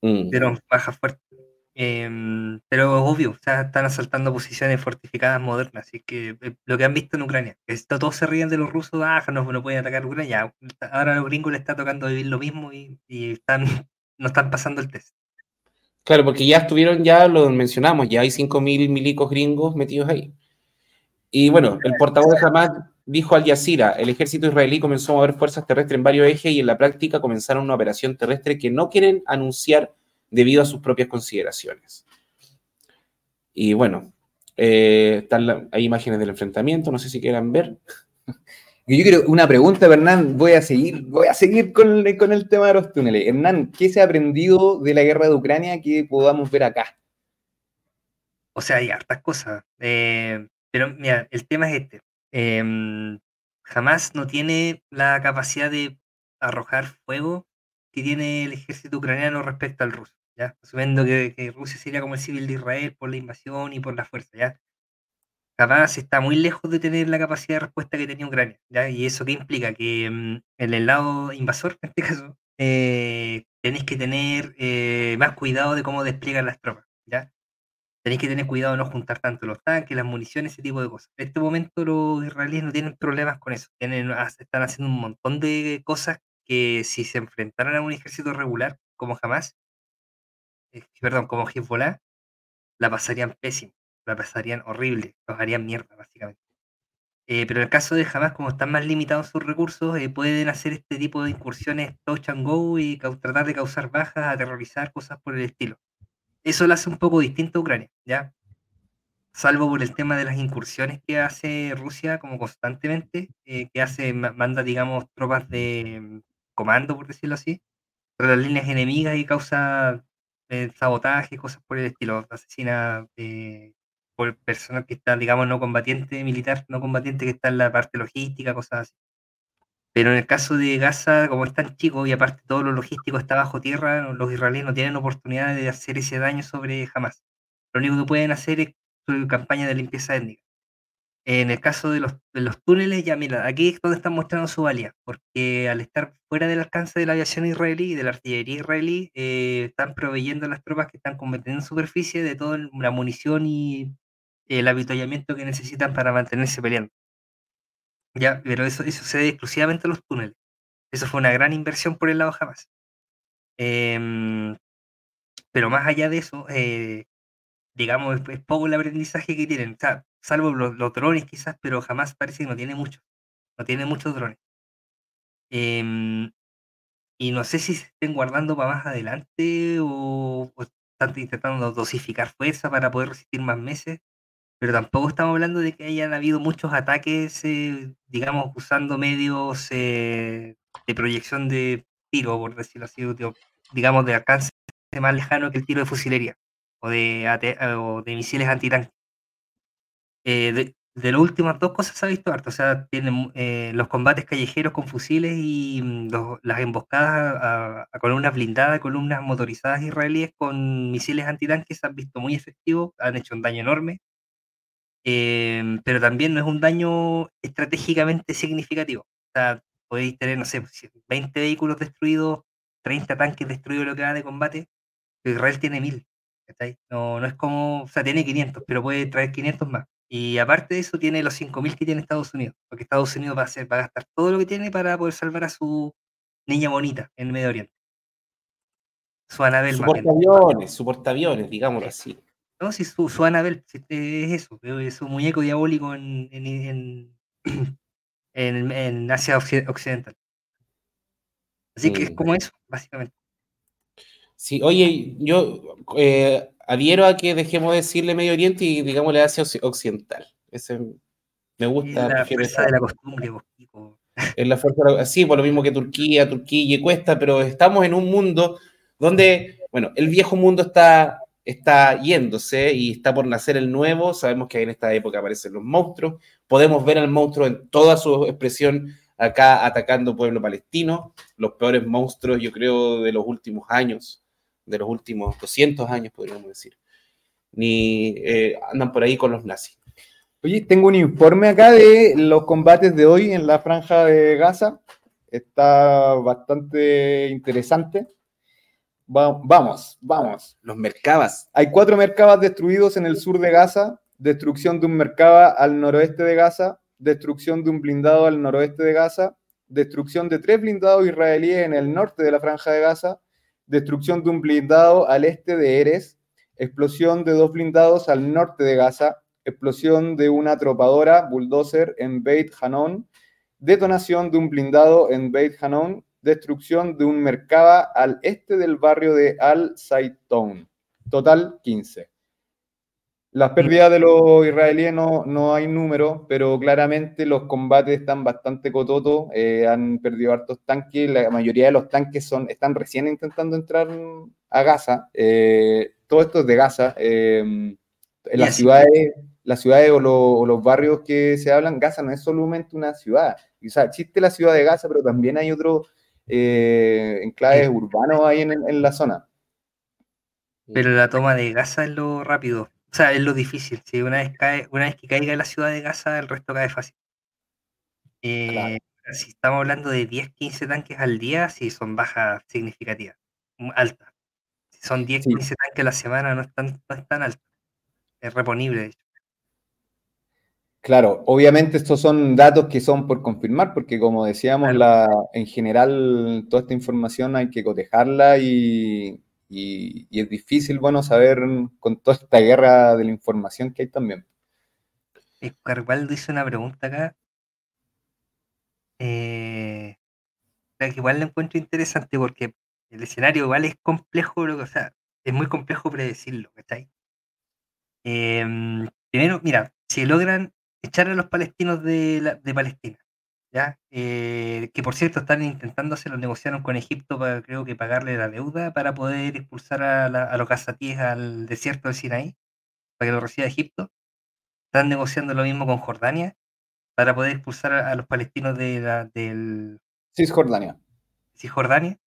Mm. Dieron bajas fuertes. Em, pero obvio, o sea, están asaltando posiciones fortificadas modernas, así que eh, lo que han visto en Ucrania, esto, todos se ríen de los rusos, ah, no, no pueden atacar Ucrania, ahora a los gringos les está tocando vivir lo mismo y, y están, *laughs* no están pasando el test. Claro, porque ya estuvieron, ya lo mencionamos, ya hay 5.000 milicos gringos metidos ahí. Y bueno, el portavoz de Hamas dijo al Jazeera, el ejército israelí comenzó a mover fuerzas terrestres en varios ejes y en la práctica comenzaron una operación terrestre que no quieren anunciar debido a sus propias consideraciones. Y bueno, eh, hay imágenes del enfrentamiento, no sé si quieran ver. *laughs* Yo quiero una pregunta, Hernán. Voy a seguir, voy a seguir con, con, el tema de los túneles. Hernán, ¿qué se ha aprendido de la guerra de Ucrania que podamos ver acá? O sea, hay hartas cosas. Eh, pero mira, el tema es este. Em, jamás no tiene la capacidad de arrojar fuego que tiene el ejército ucraniano respecto al ruso. ¿Ya? Asumiendo que, que Rusia sería como el civil de Israel por la invasión y por la fuerza. ¿ya? capaz está muy lejos de tener la capacidad de respuesta que tenía Ucrania. ¿ya? ¿Y eso qué implica? Que mm, en el lado invasor, en este caso, eh, tenéis que tener eh, más cuidado de cómo despliegan las tropas. ¿ya? Tenéis que tener cuidado de no juntar tanto los tanques, las municiones, ese tipo de cosas. En este momento los israelíes no tienen problemas con eso. Tienen, están haciendo un montón de cosas que si se enfrentaran a un ejército regular, como jamás, perdón, como Hezbollah, la pasarían pésimo la pasarían horrible, los harían mierda, básicamente. Eh, pero en el caso de Hamas, como están más limitados sus recursos, eh, pueden hacer este tipo de incursiones touch and go y tratar de causar bajas, aterrorizar, cosas por el estilo. Eso lo hace un poco distinto a Ucrania, ¿ya? Salvo por el tema de las incursiones que hace Rusia como constantemente, eh, que hace, manda, digamos, tropas de mm, comando, por decirlo así, las líneas enemigas y causa sabotaje, cosas por el estilo, asesina por personal que está, digamos, no combatiente militar, no combatiente que está en la parte logística, cosas así. Pero en el caso de Gaza, como es tan chico y aparte todo lo logístico está bajo tierra, los israelíes no tienen oportunidad de hacer ese daño sobre jamás. Lo único que pueden hacer es su campaña de limpieza étnica. En el caso de los, de los túneles, ya mira, aquí es donde están mostrando su valía, porque al estar fuera del alcance de la aviación israelí y de la artillería israelí, eh, están proveyendo a las tropas que están combatiendo en superficie de toda la munición y el avituallamiento que necesitan para mantenerse peleando. Ya, pero eso, eso se debe exclusivamente a los túneles. Eso fue una gran inversión por el lado jamás. Em, pero más allá de eso, eh, digamos, es, poco el aprendizaje que tienen. salvo los, drones quizás, pero jamás parece que no tiene muchos. No tiene muchos drones. Em, y no sé si se estén guardando para más adelante o, o están intentando dosificar fuerza para poder resistir más meses pero tampoco estamos hablando de que hayan habido muchos ataques, eh, digamos, usando medios eh, de proyección de tiro, por decirlo así, digamos, de alcance más lejano que el tiro de fusilería o de, o de misiles antitanque. Eh, de, de, las últimas dos cosas se ha visto harto, o sea, tienen los combates callejeros con fusiles y mm, las emboscadas a, a, columnas blindadas, columnas motorizadas israelíes con misiles antitanques se han visto muy efectivos, han hecho un daño enorme Em, pero también no es un daño estratégicamente significativo. O sea, podéis tener, no sé, 20 vehículos destruidos, 30 tanques destruidos lo que va de combate, pero Israel tiene 1000. No, no es como, o sea, tiene 500, pero puede traer 500 más. Y aparte de eso, tiene los 5000 que tiene Estados Unidos, porque Estados Unidos va a, hacer, va a gastar todo lo que tiene para poder salvar a su niña bonita en el Medio Oriente. Su Anabel. Su portaaviones, su portaaviones, digámoslo así. No, si su, su Annabelle es eso, es su muñeco diabólico en, en, en, *clears throat* en Asia Occidental. Así que es como eso, básicamente. Sí, oye, yo eh, adhiero a que dejemos de decirle Medio Oriente y digámosle Asia Occidental. Ese me gusta. la fuerza de la costumbre, Es la fuerza, sí, por lo mismo que Turquía, Turquía y Cuesta, pero estamos en un mundo donde, bueno, el viejo mundo está está yéndose y está por nacer el nuevo. Sabemos que en esta época aparecen los monstruos. Podemos ver al monstruo en toda su expresión acá atacando pueblo palestino. Los peores monstruos, yo creo, de los últimos años, de los últimos 200 años, podríamos decir. Ni eh, andan por ahí con los nazis. Oye, tengo un informe acá de los combates de hoy en la franja de Gaza. Está bastante interesante. Va- vamos, vamos. Los mercabas. Hay cuatro mercabas destruidos en el sur de Gaza, destrucción de un mercaba al noroeste de Gaza, destrucción de un blindado al noroeste de Gaza, destrucción de tres blindados israelíes en el norte de la franja de Gaza, destrucción de un blindado al este de Eres, explosión de dos blindados al norte de Gaza, explosión de una atropadora bulldozer en Beit Hanon, detonación de un blindado en Beit Hanon, destrucción de un mercaba al este del barrio de Al Saitoun. Total 15. Las pérdidas de los israelíes no, no hay número, pero claramente los combates están bastante cototos, eh, han perdido hartos tanques, la mayoría de los tanques son, están recién intentando entrar a Gaza, eh, todo esto es de Gaza, eh, en las ciudades, las ciudades o, lo- o los barrios que se hablan, Gaza no es solamente una ciudad, o sea, existe la ciudad de Gaza, pero también hay otros eh, enclaves urbanos ahí en, en la zona. Pero la toma de Gaza es lo rápido. O sea, es lo difícil. Si una vez cae, una vez que caiga la ciudad de Gaza, el resto cae fácil. Eh, Claro. Si estamos hablando de 10, 15 tanques al día, sí son bajas significativas, mm, altas. Si son 10, Sí. 15 tanques a la semana, no es tan, no es tan alto. Es reponible, de hecho. Claro, obviamente estos son datos que son por confirmar, porque como decíamos, Claro. la, en general toda esta información hay que cotejarla y, y- es difícil, bueno, saber con toda esta guerra de la información que hay también. Eh, Carvalho hizo una pregunta acá. eh, que igual la encuentro interesante porque el escenario igual es complejo, o sea, es muy complejo predecirlo, ¿cachai? Em, primero, mira, si logran echar a los palestinos de, la- de Palestina, ¿ya? Eh, que por cierto están intentando hacerlo, negociaron con Egipto para creo que pagarle la deuda para poder expulsar a, la- a los gazatíes al desierto de Sinaí, para que lo reciba Egipto. Están negociando lo mismo con Jordania para poder expulsar a, a los palestinos de la- del Cisjordania. Cisjordania.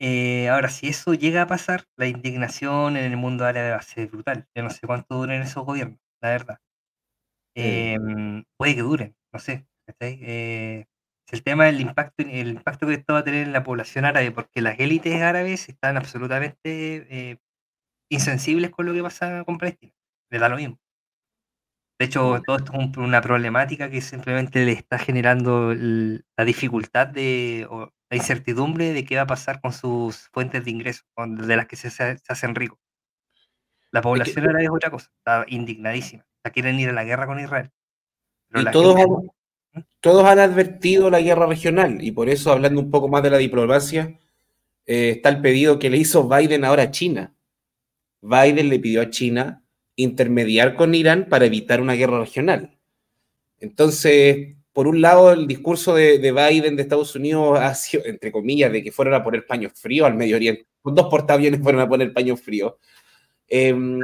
Eh, ahora, si eso llega a pasar, la indignación en el mundo árabe va a ser brutal. Yo no sé cuánto duren esos gobiernos, la verdad. Em, puede que duren, no sé. Eh, es el tema del impacto, el impacto que esto va a tener en la población árabe, porque las élites árabes están absolutamente eh, insensibles con lo que pasa con Palestina. Les da lo mismo. De hecho, todo esto es un- una problemática que simplemente le está generando el- la dificultad de, o la incertidumbre de qué va a pasar con sus fuentes de ingresos, de las que se, hacen ricos. La población árabe es otra cosa, está indignadísima. O sea, quieren ir a la guerra con Israel. Pero Y la todos gente- todos han advertido la guerra regional y por eso, hablando un poco más de la diplomacia, eh, está el pedido que le hizo Biden ahora a China. Biden le pidió a China intermediar con Irán para evitar una guerra regional. Entonces, por un lado, el discurso de, de Biden de Estados Unidos *laughs* ha sido, entre comillas, de que fueron a poner paños fríos al Medio Oriente. Dos portaaviones fueron a poner paños fríos. Em,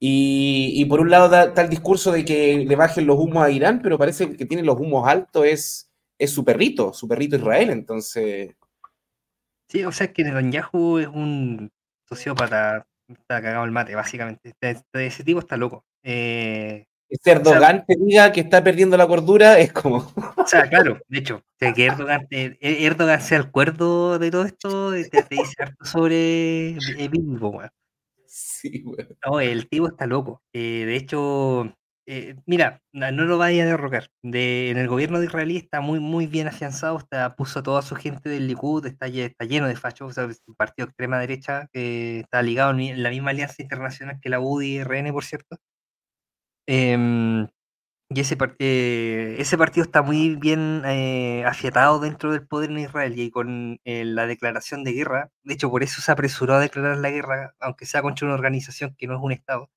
y, y por un lado da- está el discurso de que le bajen los humos a Irán, pero parece que tiene los humos altos es, es su perrito, su perrito Israel. Entonces, Sí, o sea, que Netanyahu es un sociópata, está cagado el mate, básicamente. Este- este- ese tipo está loco. Eh, ese Erdogan te diga que está perdiendo la cordura es como... *laughs* O sea, claro, de hecho, o sea, que Erdogan, Erdogan sea el cuerdo de todo esto, te, te dice harto sobre eh, Bíblico, weón. Sí, güey. No, el tipo está loco. Eh, de hecho, eh, mira, no, lo vaya a derrocar. De, en el gobierno de israelí está muy, muy bien afianzado, está, puso a toda su gente del Likud, está, lle- está lleno de fachos, o sea, es un partido extrema derecha está ligado en la misma alianza internacional que la UDI y RN, por cierto. Em, y ese, eh, ese partido está muy bien eh, afiatado dentro del poder en Israel y con eh, la declaración de guerra, de hecho por eso se apresuró a declarar la guerra, aunque sea contra una organización que no es un Estado,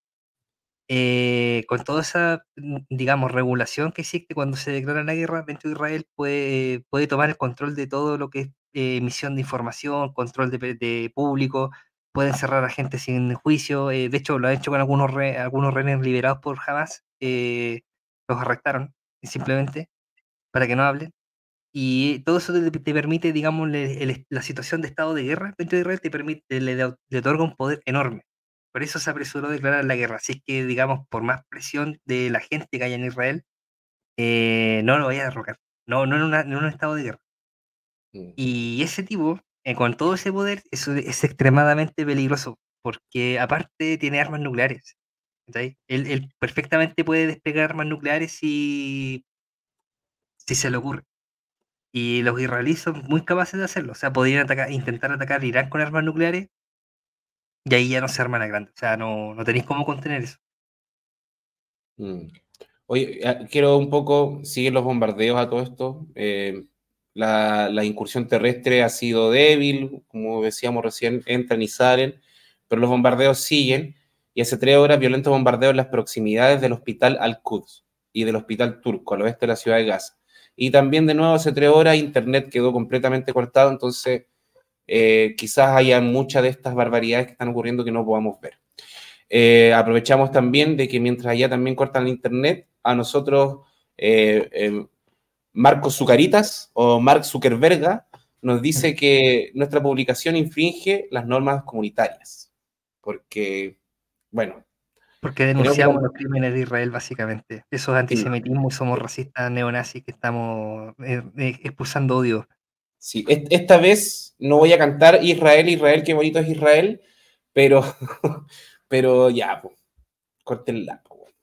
eh, con toda esa, mm, digamos, regulación que existe cuando se declara la guerra dentro de Israel, puede, puede tomar el control de todo lo que es eh, emisión de información, control de, de público, puede encerrar a gente sin juicio, eh, de hecho lo ha hecho con algunos, re- algunos rehenes liberados por Hamas, eh, los arrestaron simplemente para que no hablen. Y todo eso te, te permite, digamos, le- el- la situación de estado de guerra dentro de Israel te permite, le, le otorga un poder enorme. Por eso se apresuró a declarar la guerra. Así es que, digamos, por más presión de la gente que haya en Israel, eh, no lo vaya a derrocar. No, no en, una- en un estado de guerra. Mm. Y ese tipo, eh, con todo ese poder, eso es extremadamente peligroso, porque aparte tiene armas nucleares. Él, perfectamente puede desplegar armas nucleares si, se le ocurre. Y los israelíes son muy capaces de hacerlo. O sea, podrían intentar atacar Irán con armas nucleares y ahí ya no se arman a grande. O sea, no, no tenéis cómo contener eso. Mm. Oye, eh, quiero un poco, siguen los bombardeos a todo esto. Eh, la, la incursión terrestre ha sido débil, como decíamos recién, entran y salen, pero los bombardeos siguen y hace tres horas violentos bombardeos en las proximidades del hospital Al-Quds y del hospital turco al oeste de la ciudad de Gaza. Y también de nuevo hace tres horas internet quedó completamente cortado, entonces eh, quizás haya muchas de estas barbaridades que están ocurriendo que no podamos ver. Eh, aprovechamos también de que mientras allá también cortan el internet, a nosotros eh, eh, Marco Zucaritas o Mark Zuckerberga nos dice que nuestra publicación infringe las normas comunitarias. Porque, bueno, Porque denunciamos los crímenes de Israel, básicamente. Eso es antisemitismo y somos racistas neonazis que estamos eh, eh, expulsando odio. Sí, est- esta vez no voy a cantar Israel, Israel, qué bonito es Israel, pero, *laughs* pero ya, po, weón.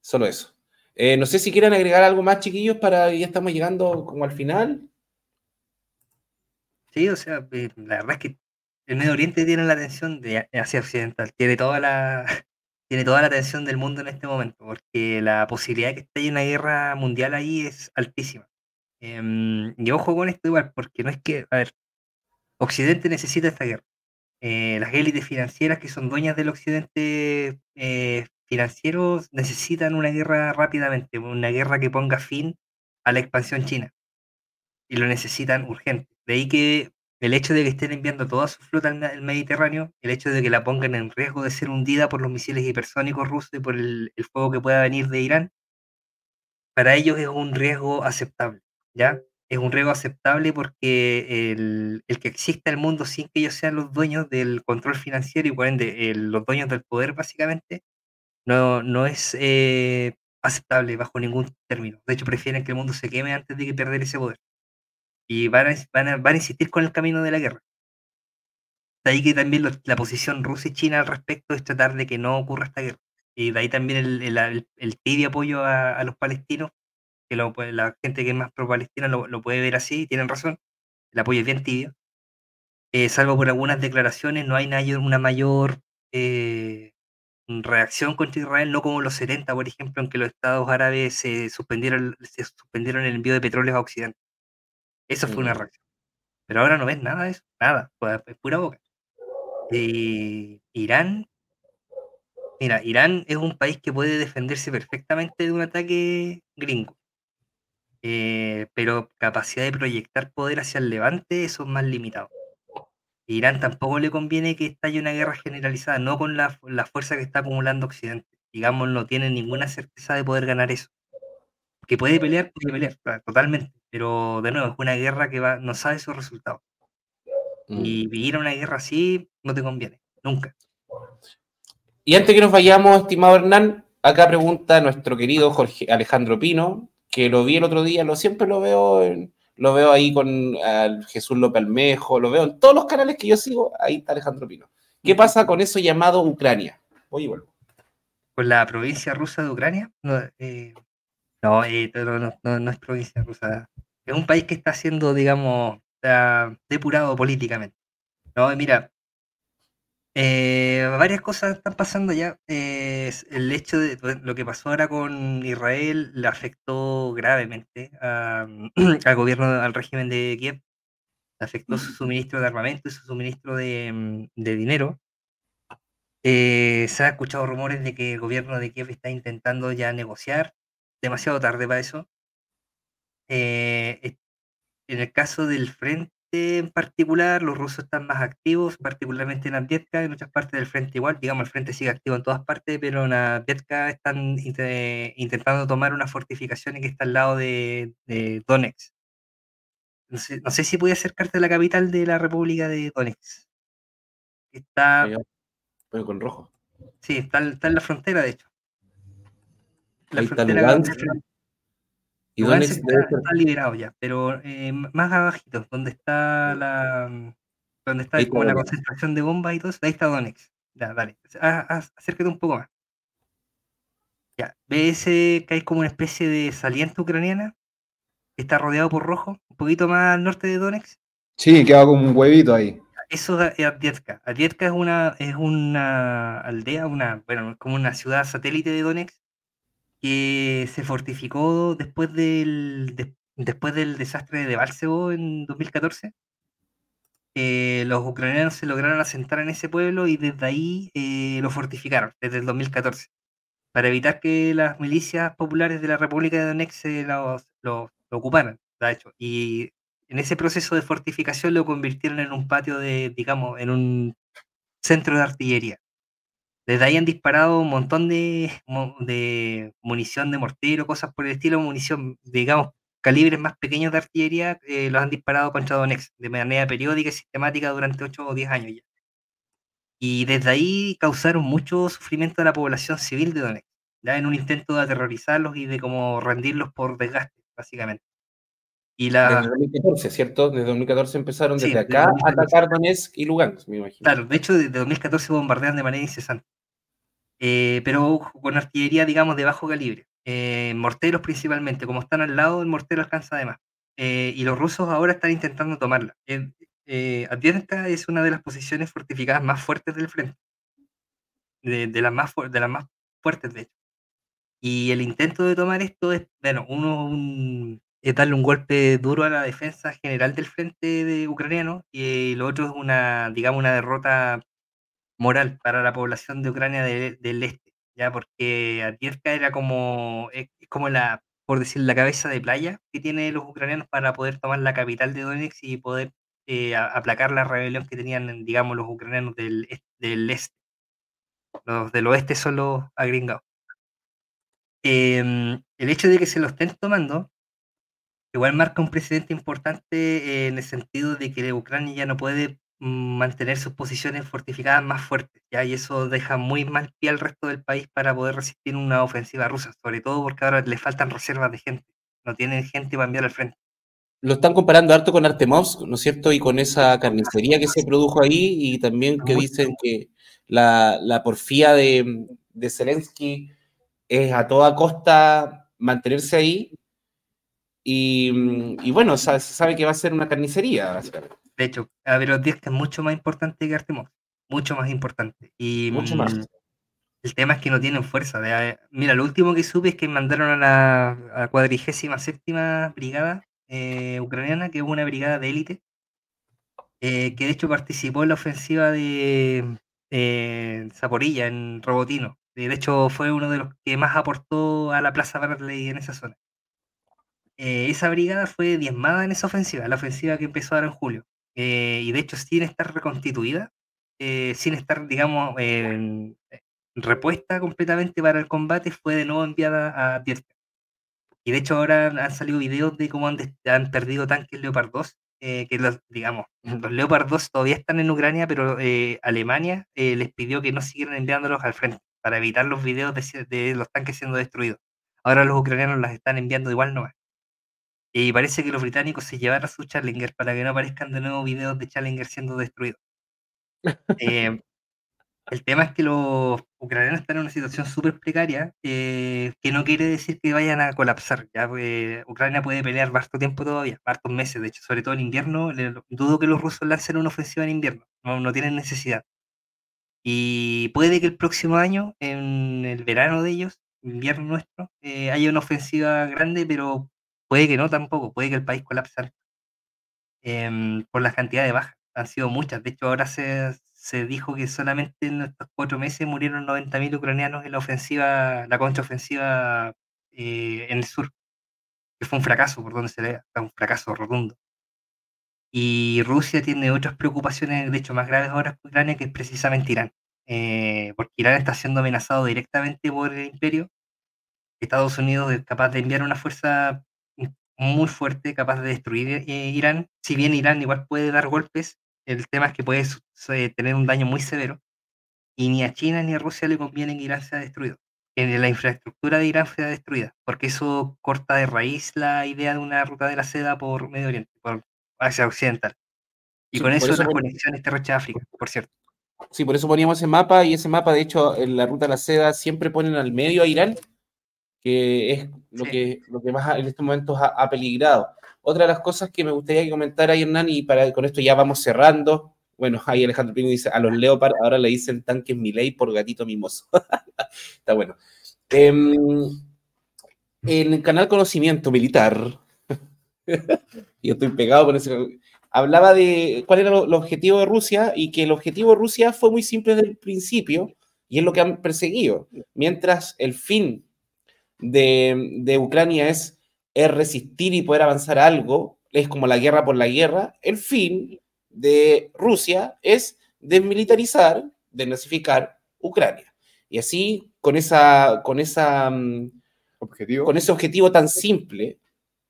Solo eso. Eh, no sé si quieren agregar algo más, chiquillos, para ya estamos llegando como al final. Sí, o sea, la verdad es que el Medio Oriente tiene la atención de Asia Occidental, tiene toda la, *laughs* tiene toda la atención del mundo en este momento, porque la posibilidad de que esté una guerra mundial ahí es altísima. Em, y ojo con esto igual, porque no es que, a ver, Occidente necesita esta guerra. Eh, las élites financieras que son dueñas del Occidente eh, financiero necesitan una guerra rápidamente, una guerra que ponga fin a la expansión china. Y lo necesitan urgente. De ahí que el hecho de que estén enviando toda su flota al, Mediterráneo, el hecho de que la pongan en riesgo de ser hundida por los misiles hipersónicos rusos y por el, fuego que pueda venir de Irán, para ellos es un riesgo aceptable, ¿ya? Es un riesgo aceptable porque el, que exista el mundo sin que ellos sean los dueños del control financiero y por ende los dueños del poder básicamente, no, no es eh, aceptable bajo ningún término. De hecho, prefieren que el mundo se queme antes de que perder ese poder. Y van a, van a, van a insistir con el camino de la guerra. De ahí que también la posición rusa y china al respecto es tratar de que no ocurra esta guerra. Y de ahí también el, el- el- el tibio apoyo a, a los palestinos, que lo la gente que es más pro-palestina lo, lo puede ver así, tienen razón. El apoyo es bien tibio. Eh, salvo por algunas declaraciones, no hay na- una mayor eh, reacción contra Israel, no como los 70, por ejemplo, en que los estados árabes se suspendieron, se suspendieron el envío de petróleo a Occidente. Eso fue una Mm. reacción. Pero ahora no ves nada de eso, nada, es pura boca. Y Irán, mira, Irán es un país que puede defenderse perfectamente de un ataque gringo. Eh, pero capacidad de proyectar poder hacia el levante, eso es más limitado. Irán tampoco le conviene que estalle una guerra generalizada, no con la, la fuerza que está acumulando Occidente. Digamos, no tiene ninguna certeza de poder ganar eso. Que puede pelear, puede pelear, totalmente. Pero de nuevo, es una guerra que va, no sabe sus resultados. Mm. Y vivir una guerra así no te conviene, nunca. Y antes que nos vayamos, estimado Hernán, acá pregunta nuestro querido Jorge Alejandro Pino, que lo vi el otro día, lo siempre lo veo en- lo veo ahí con al Jesús López Almejo, lo veo en todos los canales que yo sigo, ahí está Alejandro Pino. ¿Qué pasa con eso llamado Ucrania? Voy y vuelvo. Con la provincia rusa de Ucrania, no, eh, no, eh, no, no, no- no es provincia rusa. Es un país que está siendo, digamos, depurado políticamente. No, mira, eh, varias cosas están pasando ya. Eh, el hecho de lo que pasó ahora con Israel le afectó gravemente a- *clears throat* al gobierno, al régimen de Kiev. Le afectó su suministro de armamento y su suministro de, mm, de dinero. Eh, se han escuchado rumores de que el gobierno de Kiev está intentando ya negociar, demasiado tarde para eso. Eh, en el caso del frente en particular, los rusos están más activos, particularmente en Advietka, en otras partes del frente igual, digamos, el frente sigue activo en todas partes, pero en Advietka están inte- intentando tomar una fortificación que está al lado de, de Donetsk. No sé, no sé si puede acercarte a la capital de la República de Donetsk. Está. Voy con rojo. sí, está, está en la frontera, de hecho. La Ahí está Lugansk. con- Y Lugansk Donetsk está, liberado ya, pero eh, más abajito, donde está la donde está como la concentración de bombas y todo eso, ahí está Donetsk. Ya, dale. Acércate un poco más. Ya, ¿ves ese que hay como una especie de saliente ucraniana? Que está rodeado por rojo, un poquito más al norte de Donetsk. Sí, queda como un huevito ahí. Eso es Advietka. Advietka es una, es una aldea, una, bueno, es como una ciudad satélite de Donetsk que se fortificó después del, de- después del desastre de Debaltseve en 2014. Eh, los ucranianos se lograron asentar en ese pueblo y desde ahí eh, lo fortificaron, desde el 2014, para evitar que las milicias populares de la República de Donetsk los- lo ocuparan, de hecho. Y en ese proceso de fortificación lo convirtieron en un patio de, digamos, en un centro de artillería. Desde ahí han disparado un montón de, de munición de mortero, cosas por el estilo, munición, digamos, calibres más pequeños de artillería, eh, los han disparado contra Donetsk de manera periódica y sistemática durante 8 o 10 años ya. Y desde ahí causaron mucho sufrimiento a la población civil de Donetsk, ya en un intento de aterrorizarlos y de como rendirlos por desgaste, básicamente. Y la, Desde 2014, ¿cierto? Desde 2014 empezaron Sí, desde desde acá a 2014. atacar Donetsk y Lugansk, me imagino. Claro, de hecho, desde 2014 bombardean de manera incesante. Eh, pero con artillería, digamos, de bajo calibre. Eh, morteros principalmente. Como están al lado, el mortero alcanza de más. Eh, y los rusos ahora están intentando tomarla. Eh, eh, Avdiivka es una de las posiciones fortificadas más fuertes del frente. De, de las, más, de las más fuertes, de hecho. Y el intento de tomar esto es, bueno, uno un- es darle un golpe duro a la defensa general del frente de ucraniano y lo otro es una, digamos, una derrota moral para la población de Ucrania de- del este, ya porque Advietka era como, es como la, por decir, la cabeza de playa que tienen los ucranianos para poder tomar la capital de Donetsk y poder eh, aplacar la rebelión que tenían, digamos, los ucranianos del, del este. Los del oeste son los agringados. Em, el hecho de que se lo estén tomando igual marca un precedente importante en el sentido de que Ucrania ya no puede mm, mantener sus posiciones fortificadas más fuertes, ¿ya? y eso deja muy mal pie al resto del país para poder resistir una ofensiva rusa, sobre todo porque ahora le faltan reservas de gente, no tienen gente para enviar al frente. Lo están comparando harto con Artemovsk, ¿no es cierto? Y con esa carnicería que se produjo ahí y también que dicen que la, la porfía de, de Zelensky es a toda costa mantenerse ahí. Y, y bueno, se sabe que va a ser una carnicería, básicamente. De hecho, Averodiesk es mucho más importante que Artemov, mucho más importante. Y Mucho mm, más. El tema es que no tienen fuerza. de- mira, lo último que supe es que mandaron a la, a la cuadragésima séptima brigada eh, ucraniana, que es una brigada de élite, eh, que de hecho participó en la ofensiva de eh, Zaporilla, en Robotino. De hecho, fue uno de los que más aportó a la Plaza Barley en esa zona. Eh, esa brigada fue diezmada en esa ofensiva, la ofensiva que empezó ahora en julio. Eh, y de hecho, sin estar reconstituida, eh, sin estar, digamos, repuesta completamente para el combate, fue de nuevo enviada a Dietka. Y de hecho ahora han, salido videos de cómo han, perdido tanques Leopard 2, eh, que los, digamos, *laughs* los Leopard 2 todavía están en Ucrania, pero Alemania les pidió que no siguieran enviándolos al frente, para evitar los videos de, de los tanques siendo destruidos. Ahora los ucranianos las están enviando igual nomás. Y parece que los británicos se llevaron su Challenger para que no aparezcan de nuevo videos de Challenger siendo destruidos. Eh, *laughs* el tema es que los ucranianos están en una situación súper precaria, eh, que no quiere decir que vayan a colapsar. ¿ya? Porque Ucrania puede pelear harto tiempo todavía, hartos meses, de hecho, sobre todo en invierno. le- dudo que los rusos lancen una ofensiva en invierno, no, no tienen necesidad. Y puede que el próximo año, en el verano de ellos, invierno nuestro, eh, haya una ofensiva grande, pero puede que no tampoco, puede que el país colapse em, por la cantidad de bajas. Han sido muchas. De hecho, ahora se, se dijo que solamente en estos cuatro meses murieron 90.000 ucranianos en la ofensiva, la contraofensiva eh, en el sur, que fue un fracaso, por donde se fue un fracaso rotundo. Y Rusia tiene otras preocupaciones, de hecho, más graves ahora que Ucrania, que es precisamente Irán. Eh, porque Irán está siendo amenazado directamente por el imperio. Estados Unidos es capaz de enviar una fuerza muy fuerte, capaz de destruir eh, Irán. Si bien Irán igual puede dar golpes, el tema es que puede tener un daño muy severo. Y ni a China ni a Rusia le conviene que Irán sea destruido. que la infraestructura de Irán fuera destruida, porque eso corta de raíz la idea de una ruta de la seda por Medio Oriente, por Asia Occidental. Y Sí, con eso, eso las conexiones terrestres-África, por cierto. Sí, por eso poníamos ese mapa y ese mapa, de hecho, en la ruta de la seda siempre ponen al medio a Irán, que es lo, Sí. que, lo que más en estos momentos ha, ha peligrado. Otra de las cosas que me gustaría que comentara Hernán, y para, con esto ya vamos cerrando. Bueno, ahí Alejandro Pino dice, a los Leopard ahora le dicen tanques Milei por gatito mimoso. *laughs* Está bueno. Em, en el canal Conocimiento Militar, *laughs* yo estoy pegado con ese hablaba de cuál era el objetivo de Rusia y que el objetivo de Rusia fue muy simple desde el principio y es lo que han perseguido. Mientras el fin de, de Ucrania es, es resistir y poder avanzar a algo, es como la guerra por la guerra, el fin de Rusia es desmilitarizar, desnazificar Ucrania. Y así, con, esa, con, esa, mm, Objetivo. con ese objetivo tan simple,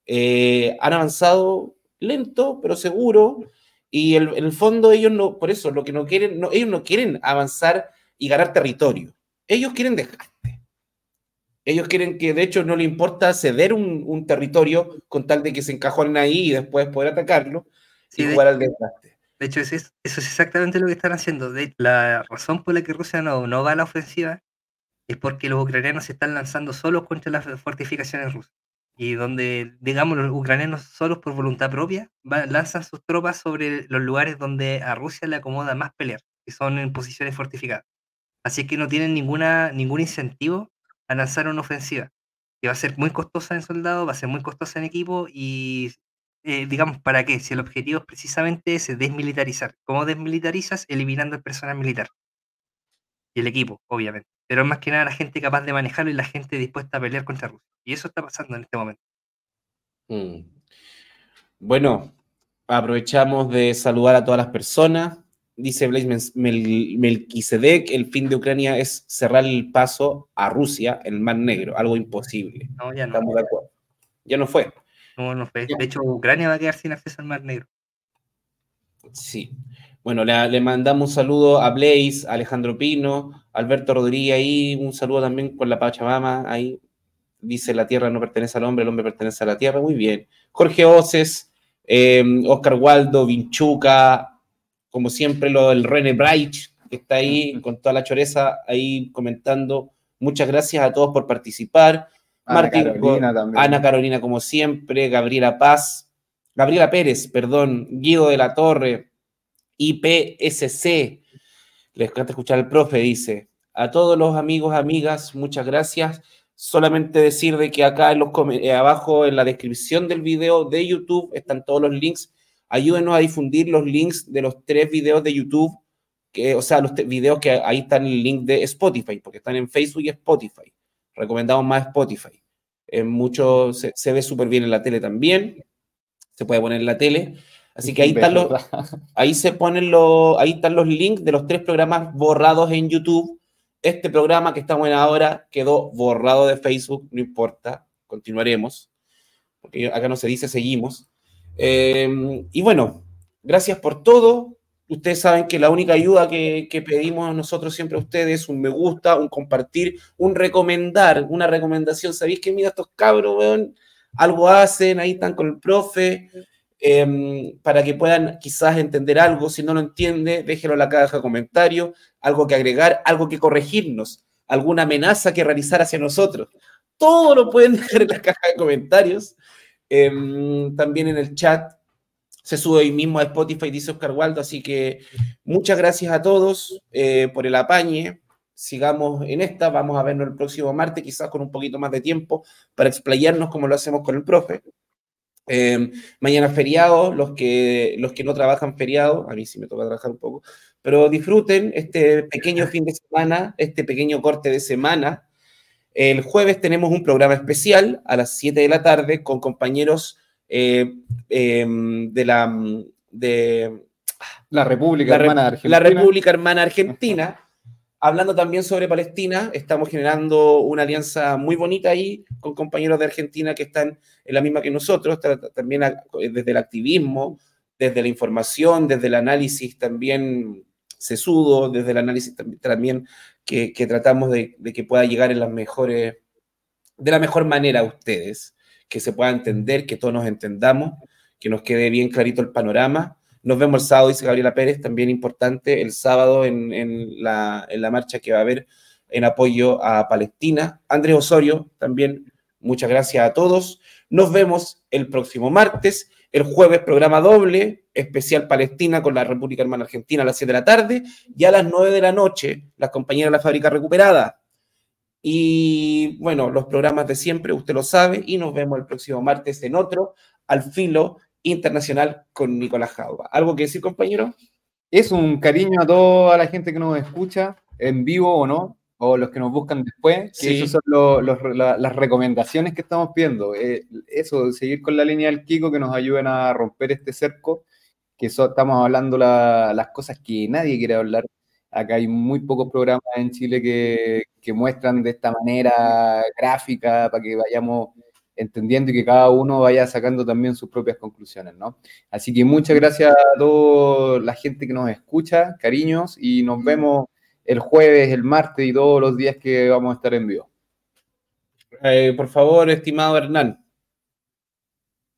eh, han avanzado lento, pero seguro, y el- en el fondo ellos no, por eso, lo que no quieren, no, ellos no quieren avanzar y ganar territorio, ellos quieren desgaste. Ellos quieren que, de hecho, no le importa ceder un, un territorio con tal de que se encajonen ahí y después poder atacarlo Sí, y de, jugar al desgaste. de hecho, eso es, eso es exactamente lo que están haciendo. De, la razón por la que Rusia no, no va a la ofensiva es porque los ucranianos se están lanzando solos contra las fortificaciones rusas. Y donde, digamos, los ucranianos solos por voluntad propia lanzan sus tropas sobre los lugares donde a Rusia le acomoda más pelear, que son en posiciones fortificadas. Así que no tienen ninguna, ningún incentivo a lanzar una ofensiva, que va a ser muy costosa en soldados, va a ser muy costosa en equipo y, eh, digamos, ¿para qué? Si el objetivo es precisamente ese, desmilitarizar. ¿Cómo desmilitarizas? Eliminando el personal militar y el equipo, obviamente. Pero más que nada la gente capaz de manejarlo y la gente dispuesta a pelear contra Rusia. Y eso está pasando en este momento. Mm. Bueno, aprovechamos de saludar a todas las personas. Dice Blaise Mel- Mel- Melquisedec, el fin de Ucrania es cerrar el paso a Rusia en el Mar Negro, algo imposible. No, ya no. Estamos de acuerdo. Ya no fue. no, no fue. De hecho, Ucrania va a quedar sin acceso al Mar Negro. Sí. Bueno, le, le mandamos un saludo a Blaze, a Alejandro Pino, Alberto Rodríguez ahí, un saludo también con la Pachamama, ahí dice la tierra no pertenece al hombre, el hombre pertenece a la tierra, muy bien. Jorge Oces, eh, Oscar Waldo, Vinchuca, como siempre lo del René Braich, que está ahí con toda la choreza ahí comentando. Muchas gracias a todos por participar. Ana Martín, Carolina también. Ana Carolina, como siempre, Gabriela Paz, Gabriela Pérez, perdón, Guido de la Torre, IPSC, les encanta escuchar al profe, dice, a todos los amigos, amigas, muchas gracias. Solamente decir de que acá en los eh, abajo en la descripción del video de YouTube están todos los links. Ayúdenos a difundir los links de los tres videos de YouTube, que, o sea, los videos que ahí están el link de Spotify, porque están en Facebook y Spotify. Recomendamos más Spotify. En mucho se, se ve súper bien en la tele también. Se puede poner en la tele. Así que ahí están los, ahí se ponen los, ahí están los links de los tres programas borrados en YouTube. Este programa que estamos en ahora quedó borrado de Facebook, no importa, continuaremos, porque acá no se dice seguimos. Eh, y bueno, gracias por todo. Ustedes saben que la única ayuda que, pedimos nosotros siempre a ustedes es un me gusta, un compartir, un recomendar, una recomendación. ¿Sabéis que mira estos cabros, weón? Algo hacen, ahí están con el profe eh, para que puedan quizás entender algo. Si no lo entiende, déjelo en la caja de comentarios, algo que agregar, algo que corregirnos, alguna amenaza que realizar hacia nosotros. Todo lo pueden dejar en la caja de comentarios. Eh, también en el chat se sube hoy mismo a Spotify, dice Oscar Waldo. Así que muchas gracias a todos eh, por el apañe. Sigamos en esta. Vamos a vernos el próximo martes, quizás con un poquito más de tiempo para explayarnos como lo hacemos con el profe. Eh, mañana feriado, los que, los que no trabajan feriado, a mí sí me toca trabajar un poco, pero disfruten este pequeño fin de semana, este pequeño corte de semana. El jueves tenemos un programa especial a las 7 de la tarde con compañeros eh, eh, de la de La República la, Hermana Argentina. la República Hermana Argentina. *laughs* Hablando también sobre Palestina, estamos generando una alianza muy bonita ahí con compañeros de Argentina que están en la misma que nosotros, también a- desde el activismo, desde la información, desde el análisis también sesudo, desde el análisis tam- también que, tratamos de, que pueda llegar de la mejor manera a ustedes, que se pueda entender, que todos nos entendamos, que nos quede bien clarito el panorama. Nos vemos el sábado, dice Gabriela Pérez, también importante, el sábado en, la, en la marcha que va a haber en apoyo a Palestina. Andrés Osorio, también muchas gracias a todos. Nos vemos el próximo martes. El jueves, programa doble, especial Palestina con la República Hermana Argentina a las 7 de la tarde. Y a las 9 de la noche, las compañeras de la fábrica recuperada. Y bueno, los programas de siempre, usted lo sabe. Y nos vemos el próximo martes en otro, al filo internacional con Nicolás Jauba. ¿Algo que decir, compañero? Es un cariño a toda la gente que nos escucha, en vivo o no, o los que nos buscan después, que sí. esas son lo, lo, la, las recomendaciones que estamos pidiendo. Eh, eso, seguir con la línea del Kiko que nos ayuden a romper este cerco, que so, estamos hablando la, las cosas que nadie quiere hablar. Acá hay muy pocos programas en Chile que, que muestran de esta manera gráfica para que vayamos entendiendo y que cada uno vaya sacando también sus propias conclusiones, ¿no? Así que muchas gracias a toda la gente que nos escucha, cariños, y nos vemos el jueves, el martes y todos los días que vamos a estar en vivo. Eh, por favor, estimado Hernán.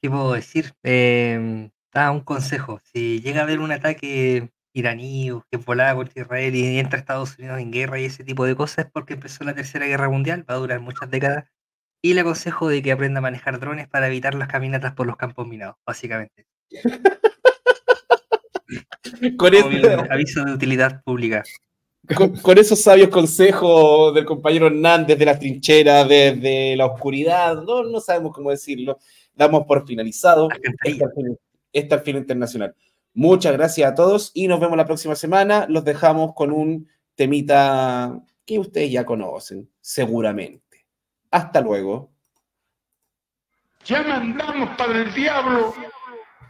¿Qué puedo decir? Eh, da un consejo. Si llega a haber un ataque iraní o que volaba contra Israel y entra Estados Unidos en guerra y ese tipo de cosas es porque empezó la Tercera Guerra Mundial, va a durar muchas décadas. Y le aconsejo de que aprenda a manejar drones para evitar las caminatas por los campos minados, básicamente. *laughs* Con este... aviso de utilidad pública. Con, con, esos sabios consejos del compañero Hernán desde la trinchera, desde la oscuridad, no, no sabemos cómo decirlo, damos por finalizado este fin, este fin internacional. Muchas gracias a todos y nos vemos la próxima semana. Los dejamos con un temita que ustedes ya conocen, seguramente. Hasta luego. Ya mandamos para el diablo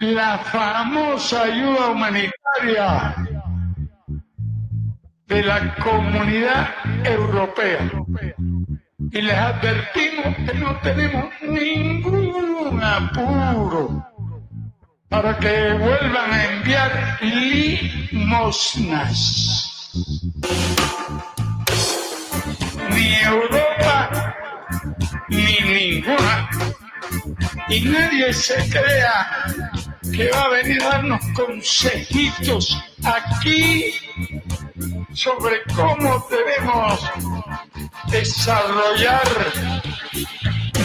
la famosa ayuda humanitaria de la comunidad europea. Y les advertimos que no tenemos ningún apuro para que vuelvan a enviar limosnas. Ni Europa ni ninguna. Y nadie se crea que va a venir a darnos consejitos aquí sobre cómo debemos desarrollar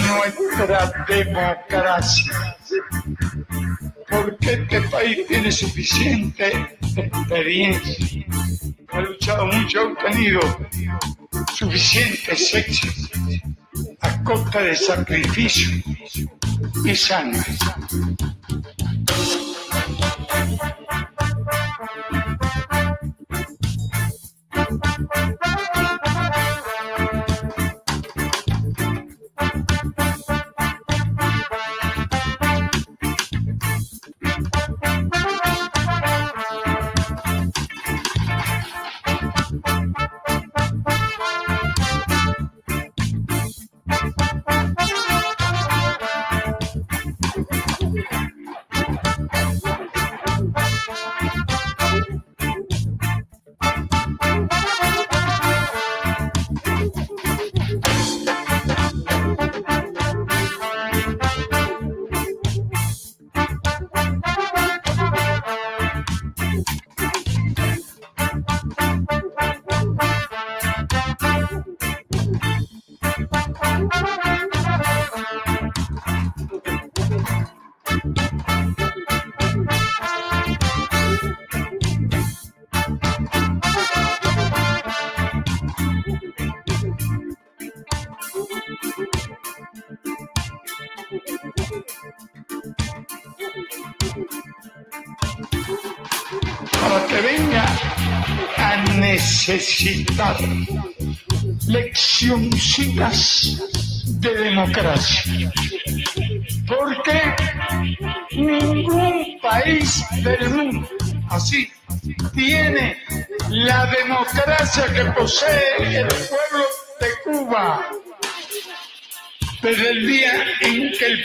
nuestra democracia. Porque este país tiene suficiente experiencia, ha luchado mucho, ha obtenido suficientes éxitos a costa de sacrificio y sangre. Necesitar leccioncitas de democracia. Porque ningún país del mundo así tiene la democracia que posee el pueblo de Cuba. Desde el día en que el